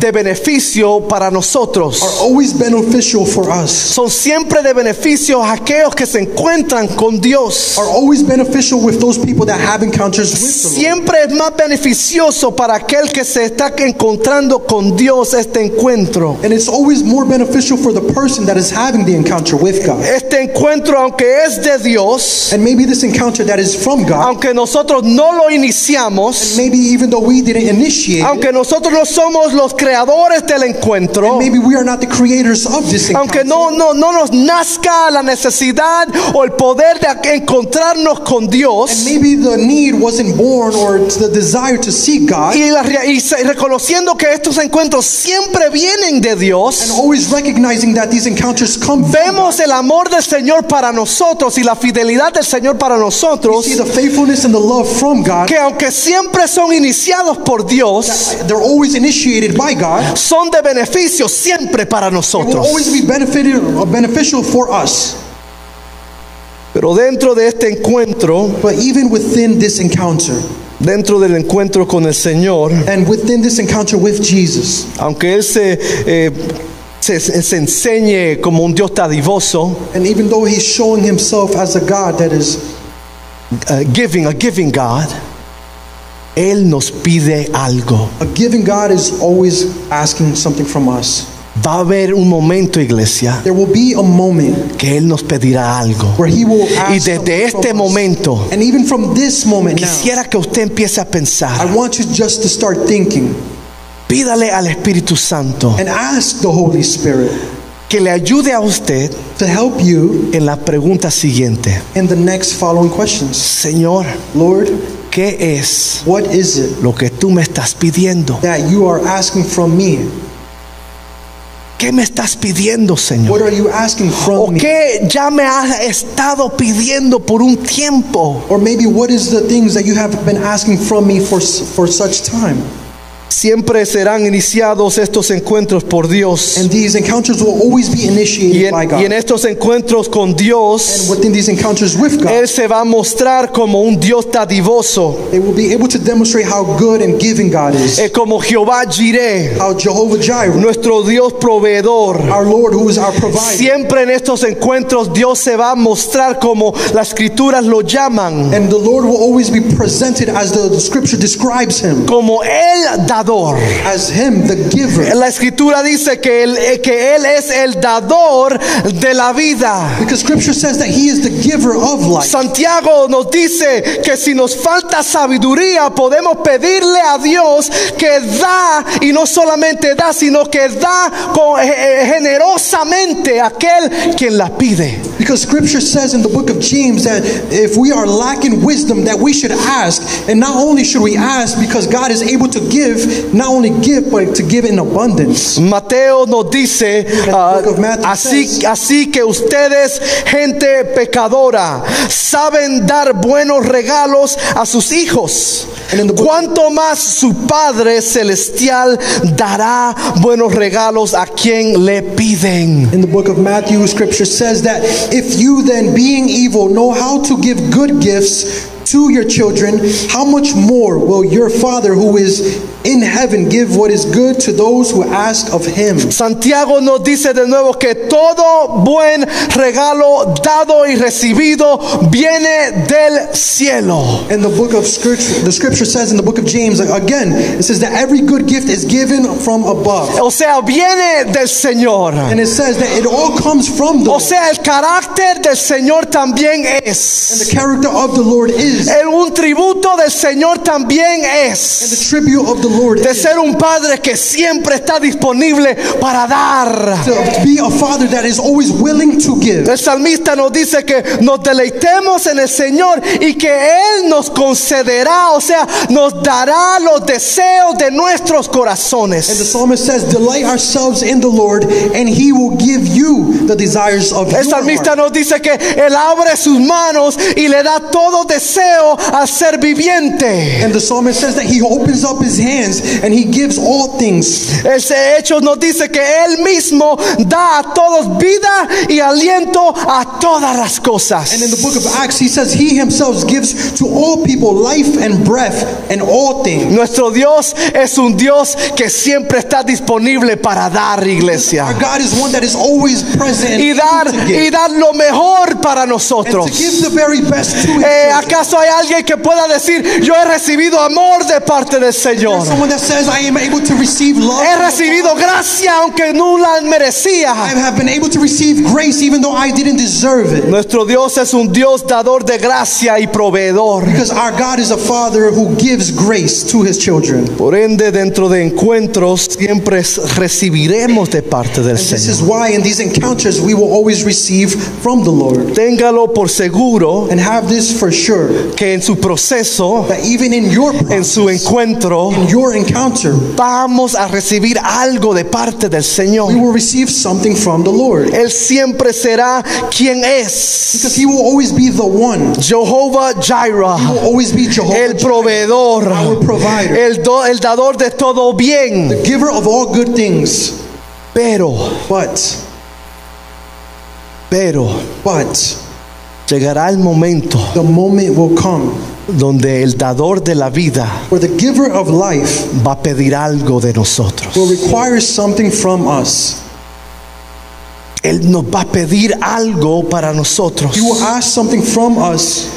S2: de beneficio para nosotros.
S3: are always beneficial for us.
S2: Son siempre de beneficio a aquellos que se encuentran con Dios.
S3: Are always beneficial with those people that have encounters with the Lord.
S2: Siempre es más beneficioso para aquel que se está encontrando con Dios este encuentro.
S3: And it's always more beneficial for the person that is having the encounter with God.
S2: Este encuentro, aunque es de Dios,
S3: And maybe this encounter that is from God,
S2: aunque nosotros no lo iniciamos,
S3: maybe even though we didn't initiate it,
S2: aunque nosotros no somos los creadores del encuentro,
S3: maybe we are not the creators of this encounter.
S2: aunque no, no, no nos nazca la necesidad o el poder de encontrarnos con
S3: And
S2: Dios,
S3: maybe the need wasn't born or the desire to seek God.
S2: y, la y reconociendo que estos encuentros siempre vienen de
S3: And
S2: Dios,
S3: always recognizing that these encounters come
S2: vemos el amor del Señor para nosotros y la fidelidad del Señor para nosotros,
S3: See the faithfulness and the love from God.
S2: que aunque siempre son iniciados por Dios,
S3: They're always initiated by God.
S2: son de beneficio siempre para
S3: It will
S2: nosotros.
S3: always be benefited, uh, beneficial for us.
S2: Pero dentro de este encuentro,
S3: But even within this encounter,
S2: dentro del encuentro con el Señor,
S3: and within this encounter with Jesus,
S2: aunque Él se, eh, se, se enseñe como un Dios dadivoso,
S3: and even though He's showing Himself as a God that is
S2: uh, giving, a giving God, Él nos pide algo.
S3: a giving God, is always asking something from us.
S2: Va a haber un momento, iglesia,
S3: There will be a moment
S2: que Él nos pedirá algo.
S3: where He will
S2: Y
S3: ask something
S2: desde
S3: from
S2: este
S3: us.
S2: momento,
S3: and even from this moment now,
S2: quisiera que usted empiece a pensar,
S3: I want you just to start thinking
S2: pídale al Espíritu Santo
S3: and ask the Holy Spirit
S2: que le ayude a usted
S3: to help you
S2: en la pregunta siguiente.
S3: in the next following questions.
S2: Señor,
S3: Lord,
S2: ¿qué es
S3: what is it
S2: lo que tú me estás pidiendo?
S3: that you are asking from me?
S2: ¿Qué me estás pidiendo,
S3: What
S2: Señor?
S3: are you asking
S2: ¿O
S3: from me?
S2: qué ya me has estado pidiendo por un tiempo?
S3: Or maybe what is the things that you have been asking from me for for such time?
S2: Siempre serán iniciados estos encuentros por Dios.
S3: And these encounters will always be
S2: Y
S3: initiated
S2: en,
S3: by
S2: y en
S3: God.
S2: estos encuentros con
S3: And
S2: Dios,
S3: within these encounters with God,
S2: Él se va a mostrar como un Dios dadivoso,
S3: they will be able to demonstrate how good and giving God is.
S2: eh, como Jehová Jireh,
S3: How Jehovah Jireh,
S2: nuestro Dios proveedor.
S3: our Lord who is our provider.
S2: Siempre en estos encuentros Dios se va a mostrar como las escrituras lo llaman,
S3: And the Lord will always be presented as the, the scripture describes him,
S2: como el dador.
S3: as him, the giver.
S2: La escritura dice que él, eh, que él es el dador de la vida.
S3: Because scripture says that he is the giver of life.
S2: Santiago nos dice que si nos falta sabiduría podemos pedirle a Dios que da y no solamente da, sino que da con- eh, eh, generosamente a aquel quien la pide.
S3: Because scripture says in the book of James that if we are lacking wisdom, that we should ask. And not only should we ask because God is able to give, not only give, but to give in abundance.
S2: Mateo nos dice, ah,
S3: Matthew
S2: así,
S3: says-
S2: así que ustedes, gente pecadora, saben dar buenos regalos a sus hijos.
S3: And in the book-
S2: Cuanto más su Padre Celestial dará buenos regalos a quien le piden.
S3: In the book of Matthew, scripture says that If you then, being evil, know how to give good gifts to your children, how much more will your Father who is in heaven give what is good to those who ask of him?
S2: Santiago nos dice de nuevo que todo buen regalo dado y recibido viene del cielo.
S3: In the book of scripture, the scripture says in the book of James, again, it says that every good gift is given from above.
S2: O sea, viene del Señor.
S3: And it says that it all comes from the
S2: O sea, el carácter del Señor también es.
S3: And the character of the Lord is.
S2: El- un tributo del Señor también es.
S3: And the tribute of the
S2: De ser un padre que siempre está disponible para dar. El salmista nos dice que nos deleitemos en el Señor y que Él nos concederá, o sea, nos dará los deseos de nuestros
S3: And the
S2: corazones.
S3: psalmist says, Delight ourselves in the Lord, and he will give you the desires of your
S2: El salmista nos dice que Él abre sus manos y le da todo deseo al ser viviente.
S3: And the psalmist says that he opens up his hands and he gives all things.
S2: Ese hecho nos dice que Él mismo da a todos vida y aliento a todas las cosas.
S3: And in the book of Acts, he says he himself gives to all people life and breath and all things.
S2: Nuestro Dios es un Dios que siempre está disponible para dar, iglesia.
S3: Our God is one that is always present and
S2: y dar, y
S3: give.
S2: dar lo mejor para
S3: And
S2: nosotros.
S3: to give the very best to
S2: Eh. ¿Acaso hay alguien que pueda decir, yo he recibido amor de parte del Señor?
S3: Someone that says, I am able to receive love.
S2: He recibido gracia aunque no la
S3: I have been able to receive grace even though I didn't deserve it.
S2: Nuestro Dios es un Dios dador de gracia y proveedor.
S3: Because our God is a Father who gives grace to his children.
S2: Por ende, dentro de encuentros siempre recibiremos de parte del
S3: And this is why in these encounters we will always receive from the Lord.
S2: Téngalo por seguro
S3: And have this for sure
S2: que en su proceso,
S3: that even in your
S2: en su encuentro,
S3: in your encounter,
S2: vamos a recibir algo de parte del Señor.
S3: we will receive something from the Lord.
S2: Él siempre será quien es.
S3: Because he will always be the one.
S2: Jehová
S3: He will
S2: Jireh,
S3: always be Jehovah,
S2: el
S3: Jireh,
S2: proveedor,
S3: our provider,
S2: el, do- el dador de todo bien.
S3: the giver of all good things.
S2: Pero,
S3: But,
S2: pero,
S3: but,
S2: llegará el momento
S3: the moment will come
S2: donde el dador de la vida
S3: the giver of life
S2: va a pedir algo de nosotros.
S3: will require something from us.
S2: Él nos va a pedir algo para nosotros
S3: He will ask something from us,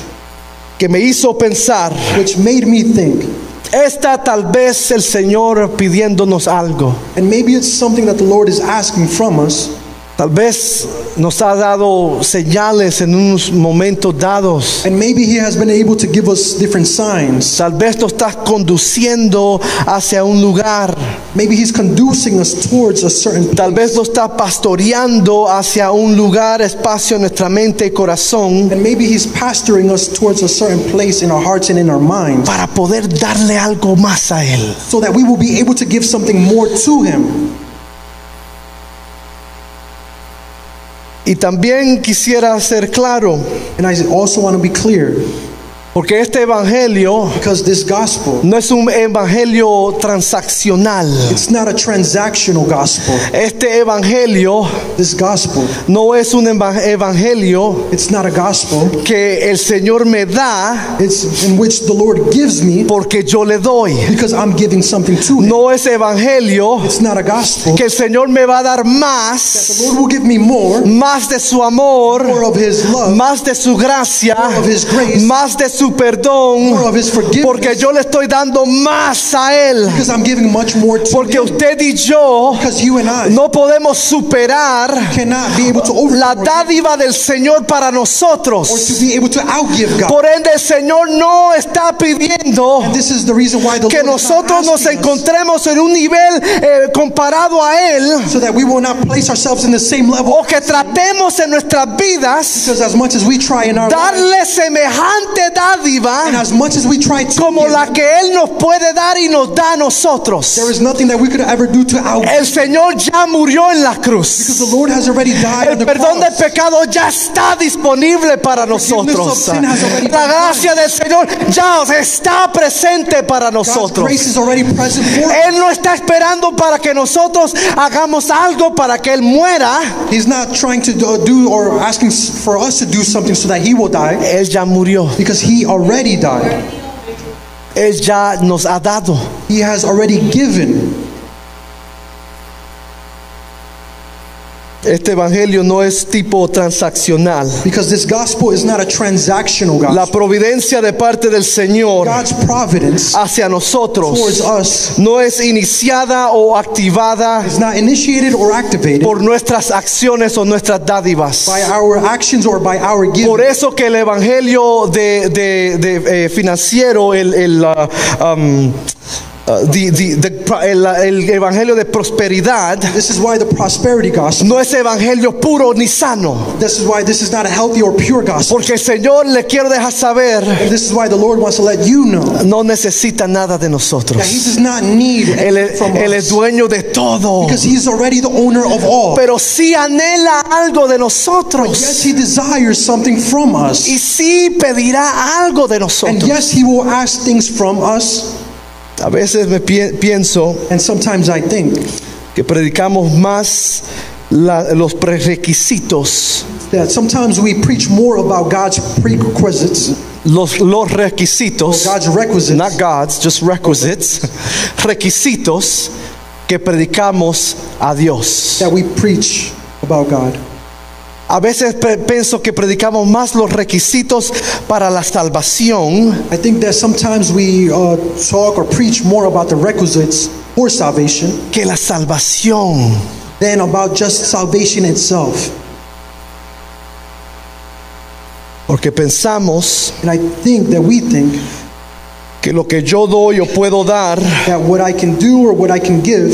S2: que me hizo pensar,
S3: which made me think.
S2: esta tal vez el Señor pidiéndonos algo.
S3: And maybe it's something that the Lord is asking from us.
S2: Tal vez nos ha dado señales en unos momentos dados.
S3: And maybe He has been able to give us different signs.
S2: Tal vez nos estás conduciendo hacia un lugar.
S3: Maybe He's conducing us towards a certain
S2: Tal
S3: place.
S2: vez nos está pastoreando hacia un lugar, espacio en nuestra mente y corazón
S3: And maybe He's pastoring us towards a certain place in our hearts and in our minds
S2: para poder darle algo más a Él.
S3: so that we will be able to give something more to Him.
S2: Y también quisiera ser claro,
S3: And I also want to be clear
S2: porque este evangelio
S3: because this gospel,
S2: no es un evangelio transaccional.
S3: it's not a transactional gospel.
S2: Este evangelio
S3: This gospel,
S2: no es un eva- evangelio
S3: it's not a gospel.
S2: que el Señor me da
S3: It's in which the Lord gives me
S2: porque yo le doy.
S3: because I'm giving something to Him.
S2: No es evangelio
S3: It's not a gospel.
S2: que el Señor me va a dar
S3: The
S2: más,
S3: Lord will give me more,
S2: más de su amor,
S3: more of His love,
S2: más de su gracia,
S3: More of His grace.
S2: más de su perdón,
S3: His forgiveness.
S2: porque yo le estoy dando más a Él. Porque usted y yo no podemos superar la dádiva del Señor para nosotros. Por ende, el Señor no está pidiendo que nosotros nos encontremos en un nivel eh, comparado a Él o que tratemos en nuestras vidas darle semejante dádiva
S3: And as much as we try to
S2: como
S3: give,
S2: la que Él nos puede dar y nos da a nosotros.
S3: there is nothing that we could ever do to out
S2: El Señor ya murió en la
S3: because
S2: cruz.
S3: the Lord has already died
S2: El
S3: the
S2: perdón
S3: cross.
S2: pecado ya está disponible para nosotros. La gracia del Señor ya está presente para nosotros. Él no está esperando para que nosotros hagamos algo para que Él muera.
S3: He's not trying to do- or asking for us to do something so that he will die
S2: Él ya murió.
S3: because he already died.
S2: Él ya nos ha dado.
S3: He has already given.
S2: Este evangelio no es tipo transaccional.
S3: Because this gospel is not a transactional
S2: La
S3: gospel.
S2: providencia de parte del Señor
S3: God's providence
S2: hacia nosotros
S3: towards us
S2: no es iniciada o activada
S3: is not initiated or activated
S2: por nuestras acciones o nuestras dádivas.
S3: by our actions or by our
S2: Por eso que el evangelio de, de- de, eh, financiero, el, el, ah, um, the- the- the- el- el evangelio de prosperidad,
S3: This is why the prosperity gospel,
S2: no es evangelio puro ni sano.
S3: this is why this is not a healthy or pure gospel.
S2: Porque el Señor le quiero dejar saber,
S3: And this is why the Lord wants to let you know
S2: no necesita nada de nosotros.
S3: that he does not need
S2: Él,
S3: from
S2: él es
S3: us
S2: dueño de todo.
S3: because he's already the owner of all.
S2: Pero sí anhela algo de
S3: Yes,
S2: nosotros.
S3: he desires something from us.
S2: Y sí pedirá algo de
S3: And
S2: nosotros.
S3: yes, he will ask things from us.
S2: A veces me pi- pienso
S3: And sometimes I think
S2: que predicamos más la- los prerequisitos,
S3: that sometimes we preach more about God's prerequisites,
S2: los, los requisitos,
S3: God's requisites,
S2: not God's, just requisites, requisitos que predicamos a Dios.
S3: that we preach about God.
S2: A veces pienso que predicamos más los requisitos para la salvación
S3: I think that sometimes we uh, talk or preach more about the requisites for salvation
S2: que la salvación.
S3: than about just salvation itself.
S2: Porque pensamos
S3: And I think that we think
S2: que lo que yo doy o puedo dar
S3: that what I can do or what I can give,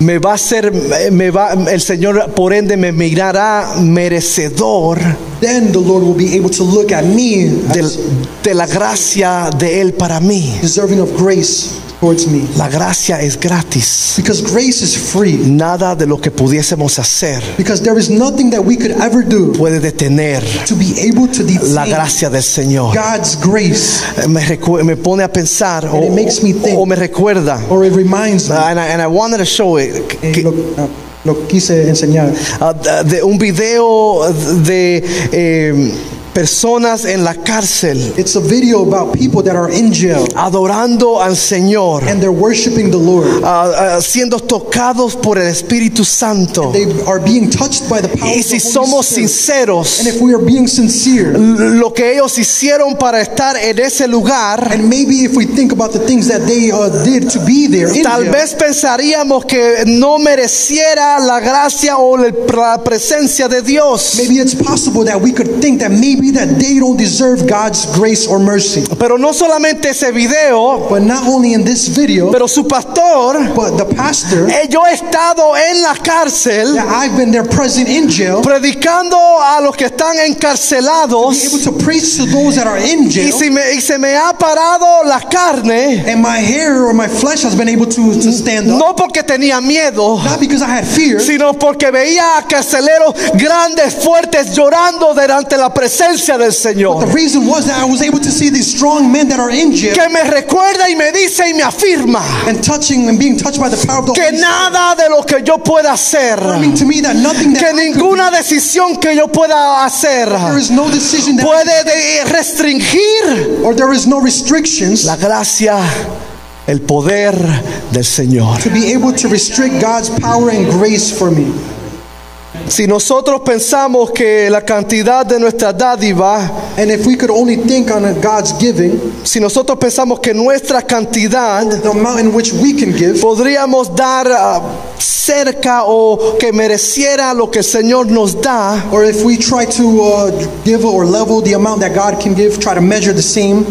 S2: me va a ser, me va, el Señor por ende me mirará merecedor
S3: then the Lord will be able to look at me as
S2: de la gracia de Él para mí.
S3: deserving of grace towards me.
S2: La gracia es gratis.
S3: Because grace is free.
S2: Nada de lo que pudiésemos hacer
S3: Because there is nothing that we could ever do
S2: puede detener
S3: to be able to
S2: la
S3: detain
S2: gracia del Señor.
S3: God's grace.
S2: Me, recu- me pone a pensar o,
S3: it makes me think.
S2: o me recuerda.
S3: Or it reminds me.
S2: And I, and I wanted to show it.
S3: eh,
S2: que-
S3: lo, ah, lo quise enseñar.
S2: ah, de un video de eh, personas en la cárcel
S3: It's a video about people that are in jail
S2: adorando al Señor,
S3: and they're worshiping the Lord.
S2: ah, ah, siendo tocados por el Espíritu Santo.
S3: They are being touched by the power
S2: Y
S3: of the
S2: si
S3: Holy
S2: somos
S3: Spirit.
S2: sinceros,
S3: And if we are being sincere,
S2: lo que ellos hicieron para estar en ese lugar,
S3: and maybe if we think about the things that they uh, did to be there
S2: tal
S3: jail,
S2: vez pensaríamos que no mereciera la gracia o la presencia de Dios.
S3: maybe it's possible that we could think that maybe that they don't deserve God's grace or mercy.
S2: Pero no solamente ese video,
S3: But not only in this video,
S2: pero su pastor,
S3: but the pastor
S2: eh, yo he estado en la cárcel
S3: that I've been there present in jail,
S2: predicando a los que están
S3: be able
S2: encarcelados
S3: to preach to those that are in
S2: y,
S3: jail,
S2: si me- y se me ha parado la carne,
S3: and my hair or my flesh has been able to, to stand up,
S2: no porque tenía miedo,
S3: not because I had fear,
S2: sino porque veía a carceleros grandes, fuertes, llorando delante la presencia del
S3: The
S2: Señor.
S3: reason was that I was able to see these strong men that are in jail
S2: Que me recuerda y me dice y me afirma
S3: and touching and being touched by the power of the
S2: que
S3: Holy
S2: nada de lo que yo pueda hacer,
S3: Affirming to me that nothing that
S2: que ninguna decisión que yo pueda hacer
S3: do, there is no decision that
S2: puede de- restringir
S3: or there is no restrictions
S2: la gracia, el poder del Señor.
S3: to be able to restrict God's power and grace for me.
S2: Si nosotros pensamos que la cantidad de nuestra dádiva,
S3: And if we could only think on God's giving,
S2: si nosotros pensamos que nuestra cantidad
S3: the amount in which we can give,
S2: podríamos dar ah, cerca o que mereciera lo que el Señor nos da,
S3: or if we try to uh, give or level the amount that God can give, try to measure the same,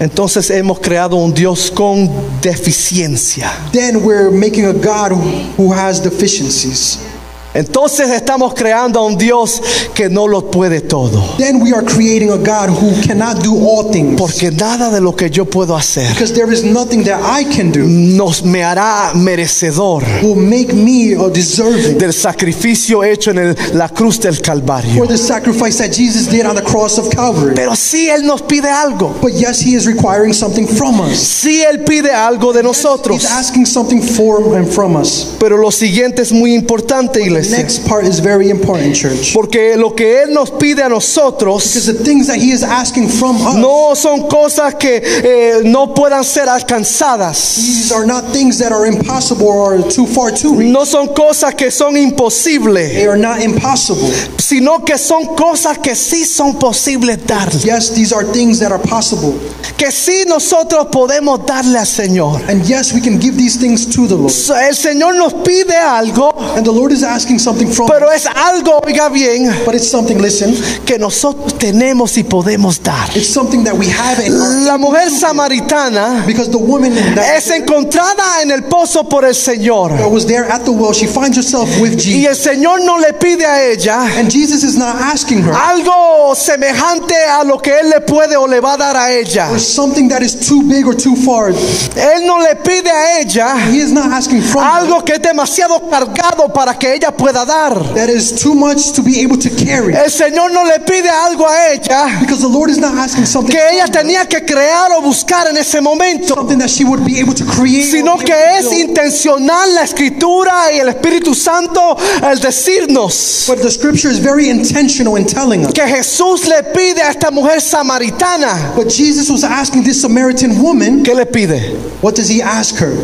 S2: entonces hemos creado un Dios con deficiencia.
S3: then we're making a God who, who has deficiencies.
S2: Entonces estamos creando a un Dios que no lo puede todo.
S3: then we are creating a God who cannot do all things.
S2: Porque nada de lo que yo puedo hacer
S3: Because there is nothing that I can do
S2: nos me hará merecedor
S3: will make me uh, deserving
S2: del sacrificio hecho en el- la cruz del Calvario.
S3: for the sacrifice that Jesus did on the cross of Calvary.
S2: Pero sí Él nos pide algo.
S3: But yes, He is requiring something from us.
S2: Sí Él pide algo de nosotros.
S3: He's asking something for and from us.
S2: Pero lo siguiente es muy importante, iglesia.
S3: next part is very important, church.
S2: Porque lo que Él nos pide a nosotros
S3: Because the things that He is asking from us,
S2: no son cosas que eh, no puedan ser alcanzadas.
S3: these are not things that are impossible or too far to reach.
S2: No son cosas que son imposibles,
S3: They are not impossible.
S2: sino que son cosas que sí son posibles dar.
S3: Yes, these are things that are possible.
S2: Que sí nosotros podemos darle al Señor.
S3: And yes, we can give these things to the Lord.
S2: El Señor nos pide algo,
S3: And the Lord is asking something from
S2: pero es algo, oiga bien,
S3: But it's something, listen,
S2: que nosotros tenemos y podemos dar.
S3: it's something that we have in
S2: La mujer samaritana
S3: because the woman that,
S2: es encontrada en el pozo por el Señor.
S3: that was there at the well, she finds herself with
S2: Y
S3: Jesus.
S2: el Señor no le pide a ella
S3: And Jesus is not asking her
S2: algo semejante a lo que Él le puede o le va a dar a ella.
S3: something that is too big or too far.
S2: Él no le pide a ella
S3: He is not asking from her
S2: algo que es demasiado cargado para que ella pueda dar.
S3: that is too much to be able to carry.
S2: El Señor no le pide algo a ella
S3: Because the Lord is not asking something,
S2: que ella tenía que crear o buscar en ese momento,
S3: something that she would be able to create. or
S2: sino
S3: be
S2: que
S3: able to
S2: es
S3: build.
S2: intencional la escritura y el Espíritu Santo al decirnos
S3: But the scripture is very intentional in telling us.
S2: que Jesús le pide a esta mujer samaritana.
S3: But Jesus was asking this Samaritan woman,
S2: ¿Qué le pide?
S3: what does he ask her?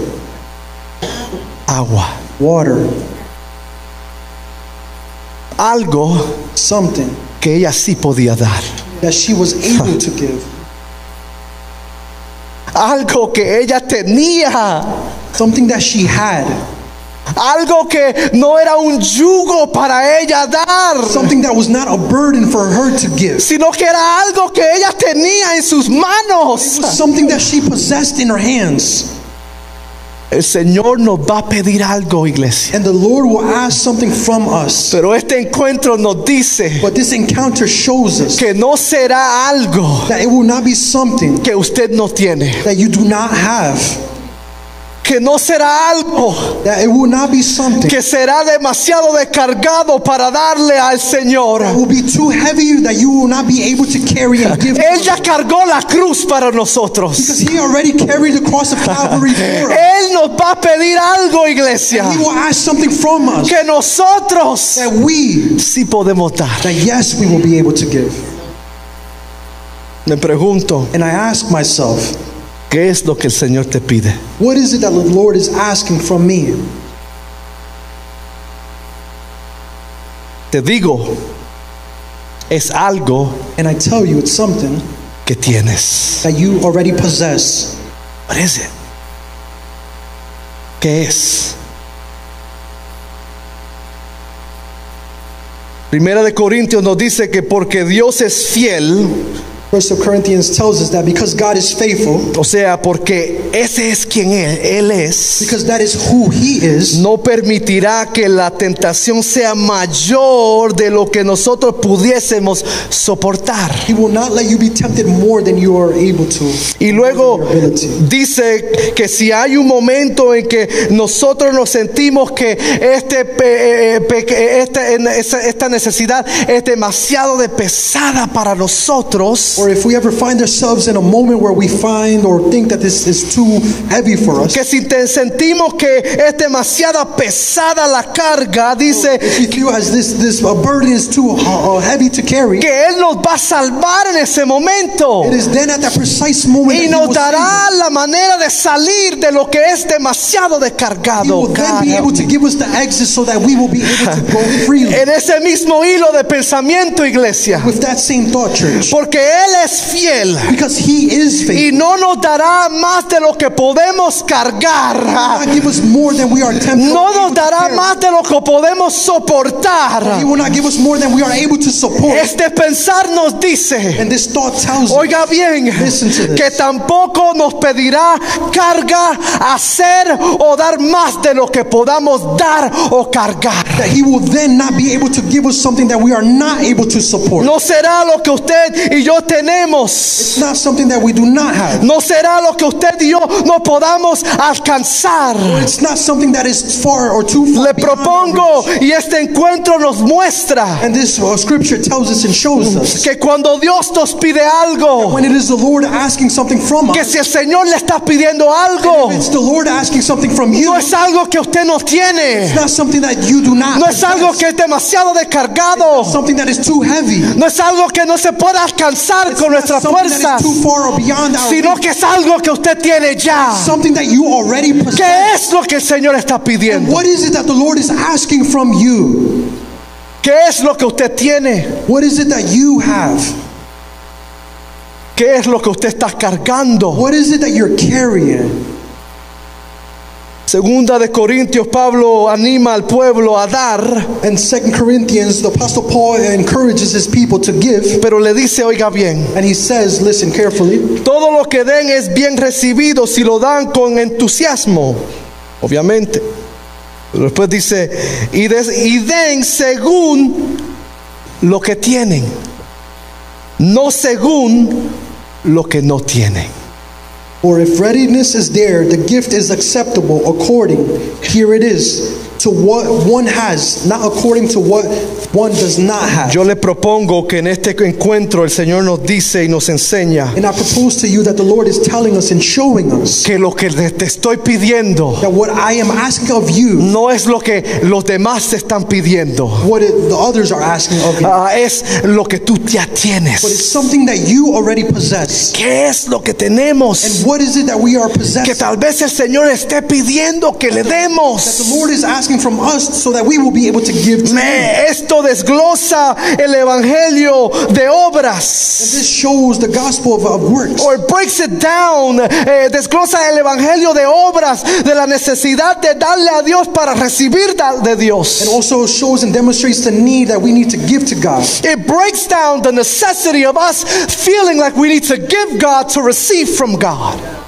S2: Agua.
S3: Water,
S2: Algo
S3: something
S2: que ella sí podía dar.
S3: that she was able to give.
S2: Algo que ella tenía.
S3: Something that she had.
S2: Algo que no era un yugo para ella dar.
S3: Something that was not a burden for her to give.
S2: Sino que era algo que ella tenía en sus manos.
S3: Something that she possessed in her hands.
S2: El Señor nos va a pedir algo, iglesia.
S3: And the Lord will ask something from us.
S2: Pero este encuentro nos dice
S3: But this encounter shows us
S2: que no será algo
S3: that it will not be something
S2: que usted no tiene.
S3: that you do not have.
S2: Que no será algo
S3: That it will not be something
S2: que será demasiado descargado para darle al Señor.
S3: that will be too heavy that you will not be able to carry and give.
S2: Él ya cargó la cruz para nosotros.
S3: Because he already carried the cross of Calvary for us.
S2: Él nos va a pedir algo, iglesia,
S3: He will ask something from us
S2: que nosotros
S3: that we,
S2: sí podemos dar.
S3: that yes, we will be able to give.
S2: Me pregunto,
S3: And I ask myself,
S2: ¿qué es lo que el Señor te pide?
S3: what is it that the Lord is asking from me?
S2: Te digo, es algo
S3: And I tell you, it's something
S2: que tienes.
S3: that you already possess.
S2: What is it? ¿Qué es? Primera de Corintios nos dice que porque Dios es fiel,
S3: First of Corinthians tells us that because God is faithful,
S2: o sea, porque ese es quien él, él es,
S3: because that is who He is,
S2: no permitirá que la tentación sea mayor de lo que nosotros pudiésemos soportar.
S3: He will not let you be tempted more than you are able to.
S2: Y luego dice que si hay un momento en que nosotros nos sentimos que este, eh, que esta, esta necesidad es demasiado de pesada para nosotros,
S3: Or if we ever find ourselves in a moment where we find or think that this is too heavy for us,
S2: que si te sentimos que es demasiada pesada la carga, dice
S3: if you feel as this this burden is too uh, uh, heavy to carry,
S2: que Él nos va a salvar en ese momento.
S3: it is then at that precise moment
S2: Y
S3: that he
S2: nos dará la manera de salir de lo que es demasiado descargado. En ese mismo hilo de pensamiento, iglesia.
S3: With that same thought, church,
S2: Porque Él es fiel.
S3: Because He is
S2: Y no nos dará más de lo que podemos cargar.
S3: Give us more than we are.
S2: No nos dará más de lo que podemos soportar.
S3: He will not give us more than we are able to support.
S2: Este pensar nos dice,
S3: And this thought tells
S2: oiga bien,
S3: to this.
S2: que tampoco nos pedirá carga hacer o dar más de lo que podamos dar o cargar.
S3: that He will then not be able to give us something that we are not able to support.
S2: No será lo que usted y yo tenemos.
S3: It's not something that we do not have.
S2: No será lo que usted y yo no podamos alcanzar.
S3: It's not something that is far or too far.
S2: Le propongo y este encuentro nos muestra
S3: And this uh, scripture tells us and shows us
S2: que cuando Dios nos pide algo,
S3: when it is the Lord asking something from
S2: que
S3: us,
S2: si el Señor le está pidiendo algo,
S3: it's the Lord asking something from you.
S2: no es algo que usted no tiene.
S3: It's not something that you do not.
S2: No es algo que es demasiado descargado.
S3: something that is too heavy.
S2: No es algo que no se pueda alcanzar con nuestras fuerzas,
S3: is too far or beyond our
S2: sino que es algo que usted tiene ya.
S3: something that you already possess.
S2: ¿Qué es lo que el Señor está pidiendo?
S3: What is it that the Lord is asking from you?
S2: ¿Qué es lo que usted tiene?
S3: What is it that you have?
S2: ¿Qué es lo que usted está cargando?
S3: What is it that you're carrying?
S2: Segunda de Corintios, Pablo anima al pueblo a dar,
S3: In Second Corinthians, the Apostle Paul encourages his people to give,
S2: pero le dice, oiga bien,
S3: and he says, listen carefully,
S2: todo lo que den es bien recibido si lo dan con entusiasmo, obviamente. Pero después dice, y, des- y den según lo que tienen, no según lo que no.
S3: For if readiness is there, the gift is acceptable according, here it is, to what one has, not according to what one does not have.
S2: Yo le propongo que en este encuentro el Señor nos dice y nos enseña
S3: And I propose to you that the Lord is telling us and showing us
S2: que lo que te estoy pidiendo
S3: that what I am asking of you,
S2: no es lo que los demás te están pidiendo,
S3: what it, the others are asking of you,
S2: Ah, es lo que tú ya
S3: but
S2: tienes.
S3: it's something that you already possess.
S2: ¿Qué es lo que tenemos?
S3: And what is it that we are
S2: Que tal vez el Señor esté pidiendo que le
S3: That the
S2: demos.
S3: Lord is asking from us so that we will be able to give to.
S2: Me, esto desglosa el evangelio de
S3: And this shows the gospel of, of works.
S2: Or it breaks it down, eh, desglosa el evangelio de obras, de la necesidad de darle a Dios para recibir de Dios.
S3: also shows and demonstrates the need that we need to give to God.
S2: It breaks down the necessity of us feeling like we need to give God to receive from God.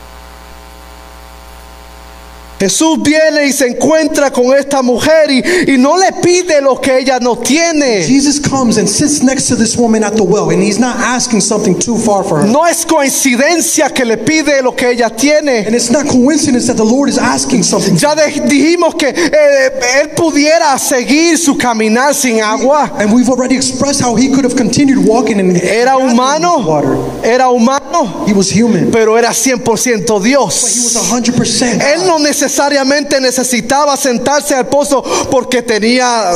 S2: Jesús viene y se encuentra con esta mujer y, y no le pide lo que ella no tiene.
S3: Jesus comes and sits next to this woman at the well, and he's not asking something too far for her.
S2: No es coincidencia que le pide lo que ella tiene.
S3: And it's not coincidence that the Lord is asking something.
S2: Ya de- dijimos que eh, él pudiera seguir su caminar sin agua.
S3: And we've already expressed how he could have continued walking in
S2: Era humano,
S3: water.
S2: era humano,
S3: He was human,
S2: pero era 100%
S3: but he was
S2: Dios.
S3: 100%.
S2: Él no necesariamente necesitaba sentarse al pozo porque tenía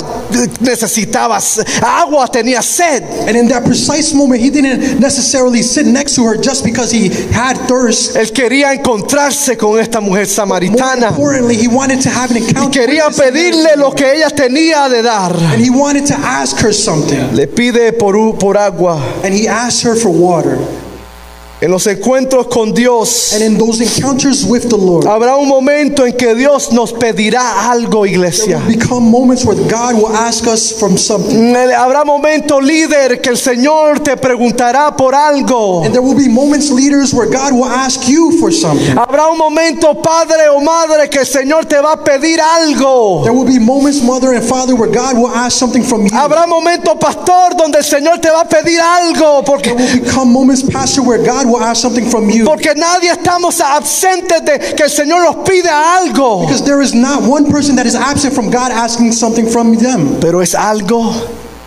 S2: necesitaba agua, tenía sed.
S3: And in that precise moment, he didn't necessarily sit next to her just because he had thirst.
S2: Él quería encontrarse con esta mujer
S3: More
S2: samaritana
S3: importantly, he wanted to have an
S2: y quería pedirle lo que ella tenía de dar.
S3: And he wanted to ask her something.
S2: Le pide por agua.
S3: And he asked her for water.
S2: En los encuentros con Dios
S3: And in those encounters with the Lord,
S2: habrá un momento en que Dios nos pedirá algo, iglesia.
S3: become moments where God will ask us from something.
S2: Mm, Habrá momento líder que el Señor te preguntará por algo.
S3: And there will be moments, leaders, where God will ask you for something.
S2: Habrá un momento padre o madre que el Señor te va a pedir algo.
S3: There will be moments, mother and father, where God will ask something from you.
S2: Habrá momento pastor donde el Señor te va a pedir algo porque
S3: There will become moments, pastor, where God will ask something from you.
S2: porque nadie estamos absentes de que el Señor nos pide algo.
S3: Because there is not one person that is absent from God asking something from them.
S2: Pero es algo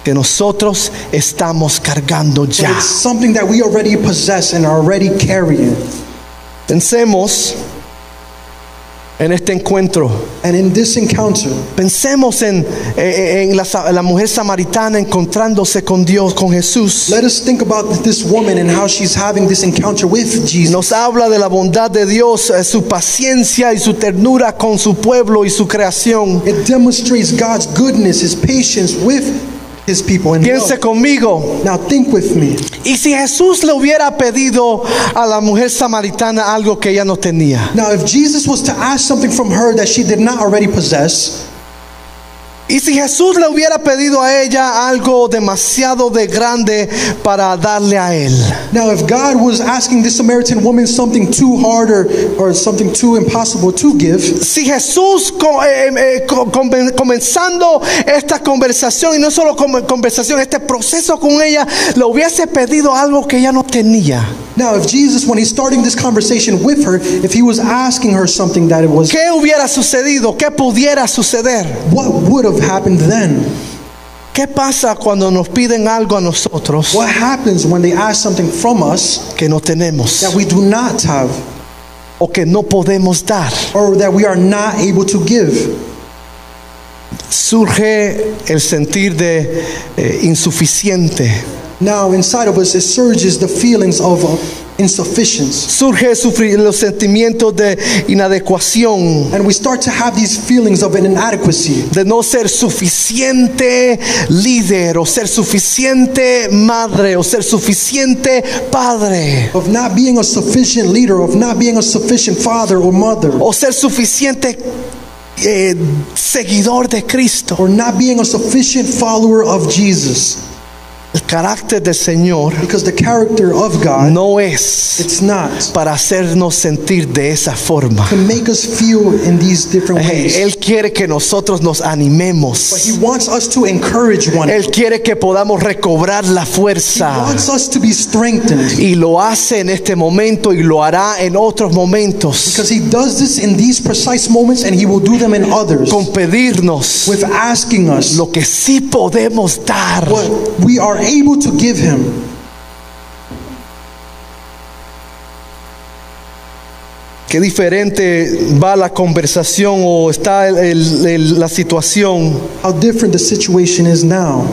S2: que nosotros estamos cargando
S3: But
S2: ya.
S3: it's something that we already possess and are already carrying.
S2: Pensemos en este encuentro.
S3: And in this encounter,
S2: Pensemos en, eh, en la, la mujer samaritana encontrándose con Dios, con Jesús.
S3: let us think about this woman and how she's having this encounter with Jesus.
S2: Nos habla de la bondad de Dios, eh, su paciencia y su ternura con su pueblo y su creación.
S3: It demonstrates God's goodness, His patience with his people in
S2: Piense conmigo.
S3: Now think with me.
S2: Y si Jesús le hubiera pedido a la mujer samaritana algo que ella no tenía.
S3: Now, if Jesus was to ask something from her that she did not already possess,
S2: Y si Jesús le hubiera pedido a ella algo demasiado de grande para darle a él.
S3: now if God was asking this Samaritan woman something too hard or, or something too impossible to give,
S2: Si Jesús eh, eh, conven- comenzando esta conversación y no solo conversación, este proceso con ella, le hubiese pedido algo que ella no tenía.
S3: now if Jesus, when he's starting this conversation with her, if he was asking her something that it was,
S2: ¿Qué hubiera sucedido? ¿Qué pudiera suceder?
S3: what would have happened then?
S2: ¿Qué pasa cuando nos piden algo a nosotros
S3: What happens when they ask something from us
S2: que no tenemos
S3: that we do not have
S2: o que no podemos dar?
S3: or that we are not able to give?
S2: Surge el sentir de eh, insuficiente.
S3: Now, inside of us, it surges the feelings of uh, insufficiency.
S2: Surge sufrir los sentimientos de inadecuación,
S3: And we start to have these feelings of an inadequacy,
S2: de no ser suficiente líder o ser suficiente madre o ser suficiente padre
S3: of not being a sufficient leader, of not being a sufficient father or mother,
S2: o ser suficiente eh, seguidor de Cristo.
S3: or not being a sufficient follower of Jesus.
S2: El carácter del Señor
S3: Because the character of God,
S2: no es
S3: it's not
S2: para hacernos sentir de esa forma.
S3: to make us feel in these different ways.
S2: Él quiere que nosotros nos
S3: But
S2: animemos.
S3: He wants us to encourage one
S2: Él
S3: another.
S2: quiere que podamos recobrar la
S3: He
S2: fuerza.
S3: wants us to be strengthened.
S2: Y lo hace en este momento y lo hará en otros momentos.
S3: Because He does this in these precise moments and He will do them in others.
S2: Con pedirnos
S3: With asking us
S2: lo que sí podemos dar.
S3: what we are able to give Him.
S2: Qué diferente va la conversación o está el- el- el- la situación
S3: How different the situation is now.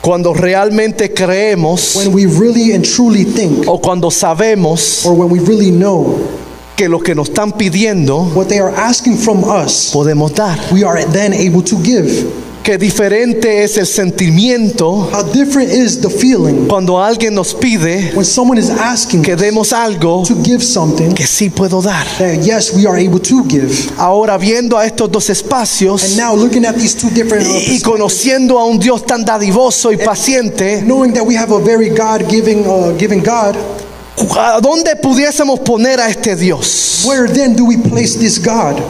S2: cuando realmente creemos
S3: When we really and truly think,
S2: o cuando sabemos
S3: or when we really know
S2: que lo que nos están pidiendo
S3: what they are asking from us,
S2: podemos dar.
S3: we are then able to give.
S2: Qué diferente es el sentimiento
S3: How different is the feeling
S2: cuando alguien nos pide
S3: when someone is asking
S2: que demos algo
S3: to give something
S2: que sí puedo dar.
S3: that yes, we are able to give.
S2: Ahora viendo a estos dos
S3: And
S2: espacios
S3: now looking at these two different
S2: y, conociendo a un Dios tan dadivoso y paciente,
S3: knowing that we have a very God-giving, uh, giving God,
S2: ¿a dónde pudiésemos poner a este Dios?
S3: where then do we place this God?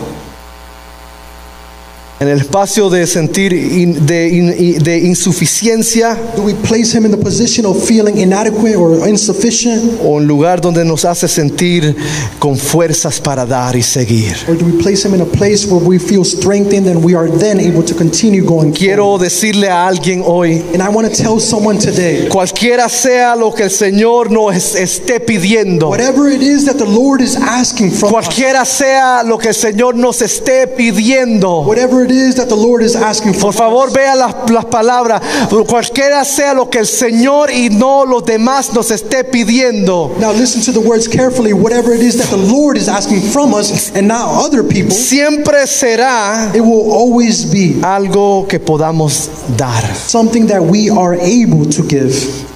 S2: En el espacio de sentir in- de, in- de insuficiencia
S3: Do we place him in the position of feeling inadequate or insufficient?
S2: o un lugar donde nos hace sentir con fuerzas para dar y seguir.
S3: Or do we place him in a place where we feel strengthened and we are then able to continue going
S2: Quiero decirle a alguien hoy?
S3: And I want to tell someone today,
S2: cualquiera sea lo que el Señor nos esté pidiendo,
S3: whatever it is that the Lord is asking from us,
S2: cualquiera sea lo que el Señor nos esté pidiendo,
S3: whatever it is that the Lord is asking from
S2: Por favor, vea las, las palabras. Cualquiera sea lo que el Señor y no los demás nos esté pidiendo.
S3: now listen to the words carefully, whatever it is that the Lord is asking from us and not other people,
S2: Siempre será
S3: it will always be
S2: algo que podamos dar.
S3: something that we are able to give.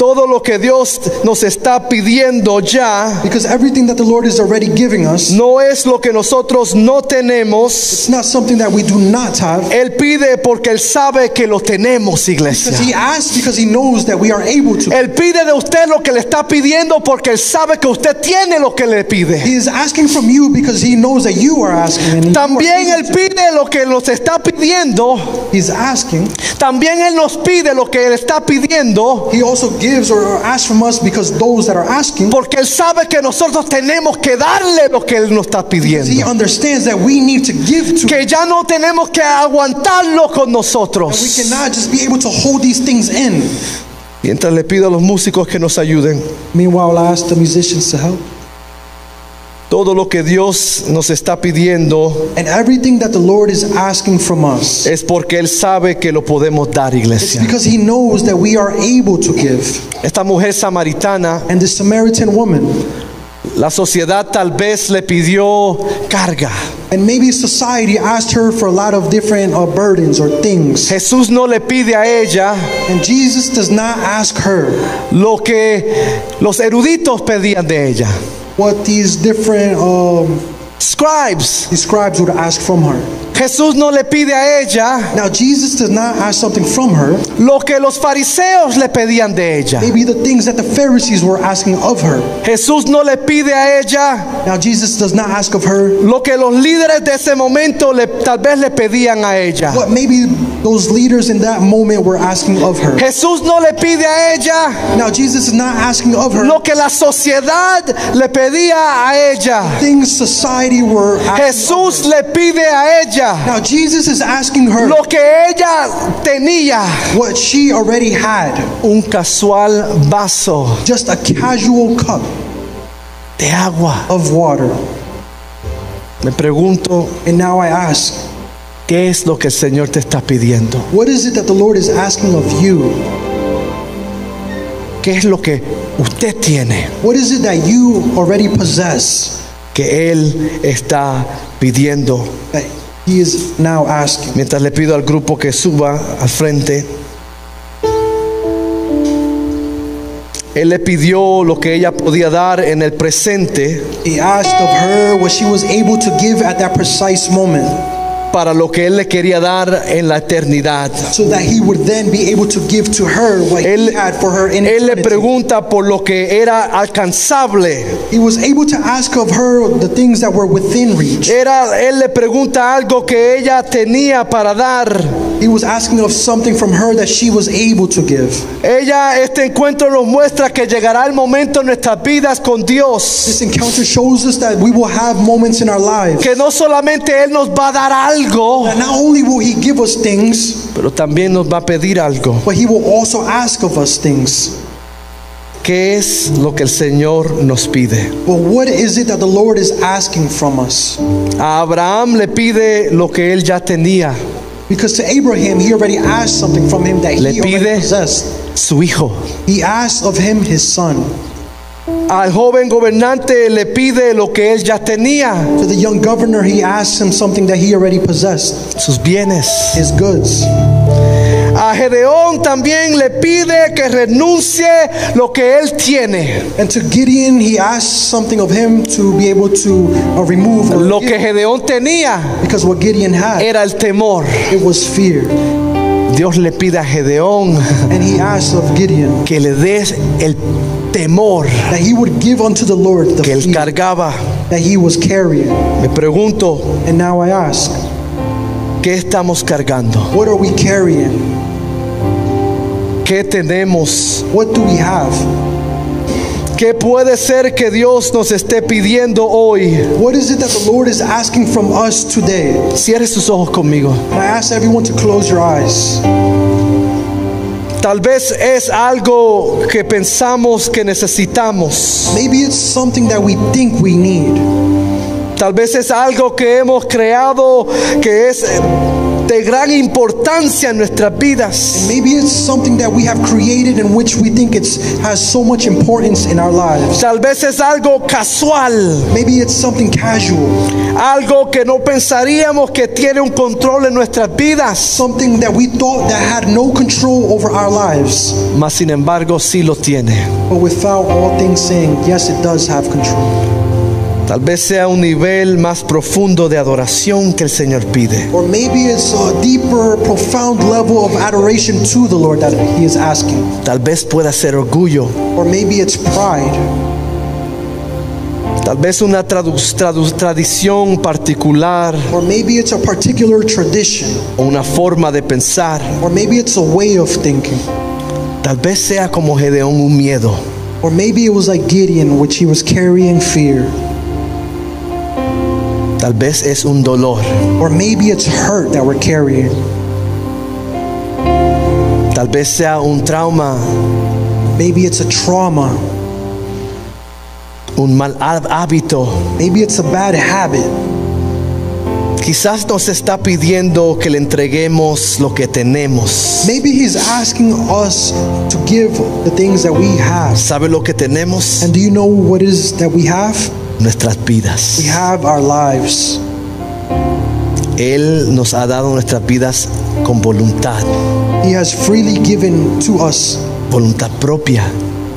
S2: Todo lo que Dios nos está pidiendo ya
S3: Because everything that the Lord is already giving us,
S2: no es lo que nosotros no tenemos.
S3: it's not something that we do not have.
S2: Él pide porque Él sabe que lo tenemos, iglesia.
S3: Because he asks because he knows that we are able to.
S2: Él pide de usted lo que le está pidiendo porque Él sabe que usted tiene lo que le pide.
S3: He is asking from you because he knows that you are asking. And you are
S2: También
S3: able
S2: Él
S3: to.
S2: pide lo que nos está pidiendo.
S3: He's asking.
S2: También Él nos pide lo que Él está pidiendo.
S3: He also gives or, or asks from us because those that are asking,
S2: Porque Él sabe que nosotros tenemos que darle lo que Él nos está pidiendo.
S3: he understands that we need to give to.
S2: Que ya no tenemos que aguantarlo con nosotros.
S3: We cannot just be able to hold these things in.
S2: Mientras le pido a los músicos que nos ayuden.
S3: Meanwhile, I ask the musicians to help.
S2: Todo lo que Dios nos está pidiendo
S3: And everything that the Lord is asking from us,
S2: es porque Él sabe que lo podemos dar,
S3: it's
S2: iglesia.
S3: because he knows that we are able to give.
S2: Esta mujer samaritana,
S3: And the Samaritan woman,
S2: la sociedad tal vez le pidió carga.
S3: And maybe society asked her for a lot of different uh, burdens or things.
S2: Jesús no le pide a ella
S3: And Jesus does not ask her
S2: lo que los eruditos pedían de ella.
S3: What these different um,
S2: Scribes.
S3: these scribes would ask from her.
S2: Jesús no le pide a ella
S3: Now, Jesus does not ask something from her,
S2: lo que los fariseos le pedían de ella.
S3: maybe the things that the Pharisees were asking of her.
S2: Jesús no le pide a ella
S3: Now, Jesus does not ask of her
S2: lo que los líderes de ese momento le, tal vez le pedían a ella.
S3: what maybe those leaders in that moment were asking of her.
S2: Jesús no le pide a ella
S3: Now, Jesus is not asking of her
S2: lo que la sociedad le pedía a ella.
S3: things society were asking.
S2: Jesús le pide a ella
S3: Now, Jesus is asking her
S2: lo que ella tenía.
S3: what she already had
S2: Un casual vaso
S3: just a casual cup
S2: de agua.
S3: of water.
S2: Me pregunto,
S3: And now I ask,
S2: ¿qué es lo que el Señor te está pidiendo?
S3: what is it that the Lord is asking of you?
S2: ¿Qué es lo que usted tiene
S3: What is it that you already possess
S2: que Él está pidiendo?
S3: He is now asking?
S2: Mientras le pido al grupo que suba al frente. Él le pidió lo que ella podía dar en el presente
S3: He asked of her what she was able to give at that precise moment
S2: para lo que Él le quería dar en la eternidad.
S3: so that He would then be able to give to her what
S2: Él,
S3: He had for her in
S2: él le pregunta por lo que era alcanzable.
S3: He was able to ask of her the things that were within reach.
S2: Era, él le pregunta algo que ella tenía para dar.
S3: He was asking of something from her that she was able to give.
S2: Ella, este encuentro nos muestra que llegará el momento en nuestras vidas con Dios.
S3: This encounter shows us that we will have moments in our lives
S2: Que no solamente Él nos va a dar algo,
S3: that not only will He give us things,
S2: pero también nos va a pedir algo.
S3: but He will also ask of us things.
S2: ¿Qué es lo que el Señor nos pide?
S3: But what is it that the Lord is asking from us?
S2: A Abraham le pide lo que él ya tenía,
S3: Because to Abraham, he already asked something from him that
S2: Le
S3: he already possessed.
S2: su hijo.
S3: He asked of him his son.
S2: Al joven gobernante le pide lo que él ya tenía,
S3: To the young governor, he asked him something that he already possessed
S2: sus bienes.
S3: his goods.
S2: A Gedeón también le pide que renuncie lo que él tiene.
S3: And to Gideon, he asked something of him to be able to uh, remove
S2: Lo que Gedeón tenía
S3: because what Gideon had,
S2: era el temor.
S3: it was fear.
S2: Dios le pide a Gedeón
S3: And he asked of Gideon
S2: que le des el temor
S3: that he would give unto the Lord the
S2: que él
S3: fear
S2: cargaba.
S3: that he was carrying.
S2: Me pregunto,
S3: And now I ask,
S2: ¿qué estamos cargando?
S3: what are we carrying?
S2: ¿Qué tenemos?
S3: What do we have?
S2: ¿Qué puede ser que Dios nos esté pidiendo hoy?
S3: What is it that the Lord is asking from us today?
S2: Cierre sus ojos conmigo.
S3: I ask everyone to close your eyes.
S2: Tal vez es algo que pensamos que necesitamos.
S3: Maybe it's something that we think we need.
S2: Tal vez es algo que hemos creado que es eh, de gran importancia en nuestras vidas.
S3: Maybe it's something that we have created in which we think it's has so much importance in our lives.
S2: Tal vez es algo casual,
S3: Maybe it's something casual,
S2: algo que no pensaríamos que tiene un control en nuestras vidas.
S3: something that we thought that had no control over our lives.
S2: Mas sin embargo sí lo tiene.
S3: But without all things saying, yes, it does have control.
S2: Tal vez sea un nivel más profundo de adoración que el Señor pide.
S3: Or maybe it's a deeper, profound level of adoration to the Lord that He is asking.
S2: Tal vez pueda ser orgullo.
S3: Or maybe it's pride.
S2: Tal vez una tradu- tradu- tradición particular
S3: Or maybe it's a particular tradition.
S2: o una forma de pensar.
S3: Or maybe it's a way of thinking.
S2: Tal vez sea como Gedeón un miedo.
S3: Or maybe it was like Gideon, which he was carrying fear.
S2: Tal vez es un dolor.
S3: Or maybe it's hurt that we're carrying.
S2: Tal vez sea un trauma,
S3: Maybe it's a trauma.
S2: un mal há- hábito.
S3: Maybe it's a bad habit.
S2: Quizás nos está pidiendo que le entreguemos lo que tenemos.
S3: Maybe he's asking us to give the things that we have.
S2: ¿Sabe lo que tenemos?
S3: And do you know what is that we have?
S2: Nuestras vidas.
S3: We have our lives.
S2: Él nos ha dado nuestras vidas con voluntad,
S3: He has freely given to us
S2: voluntad propia,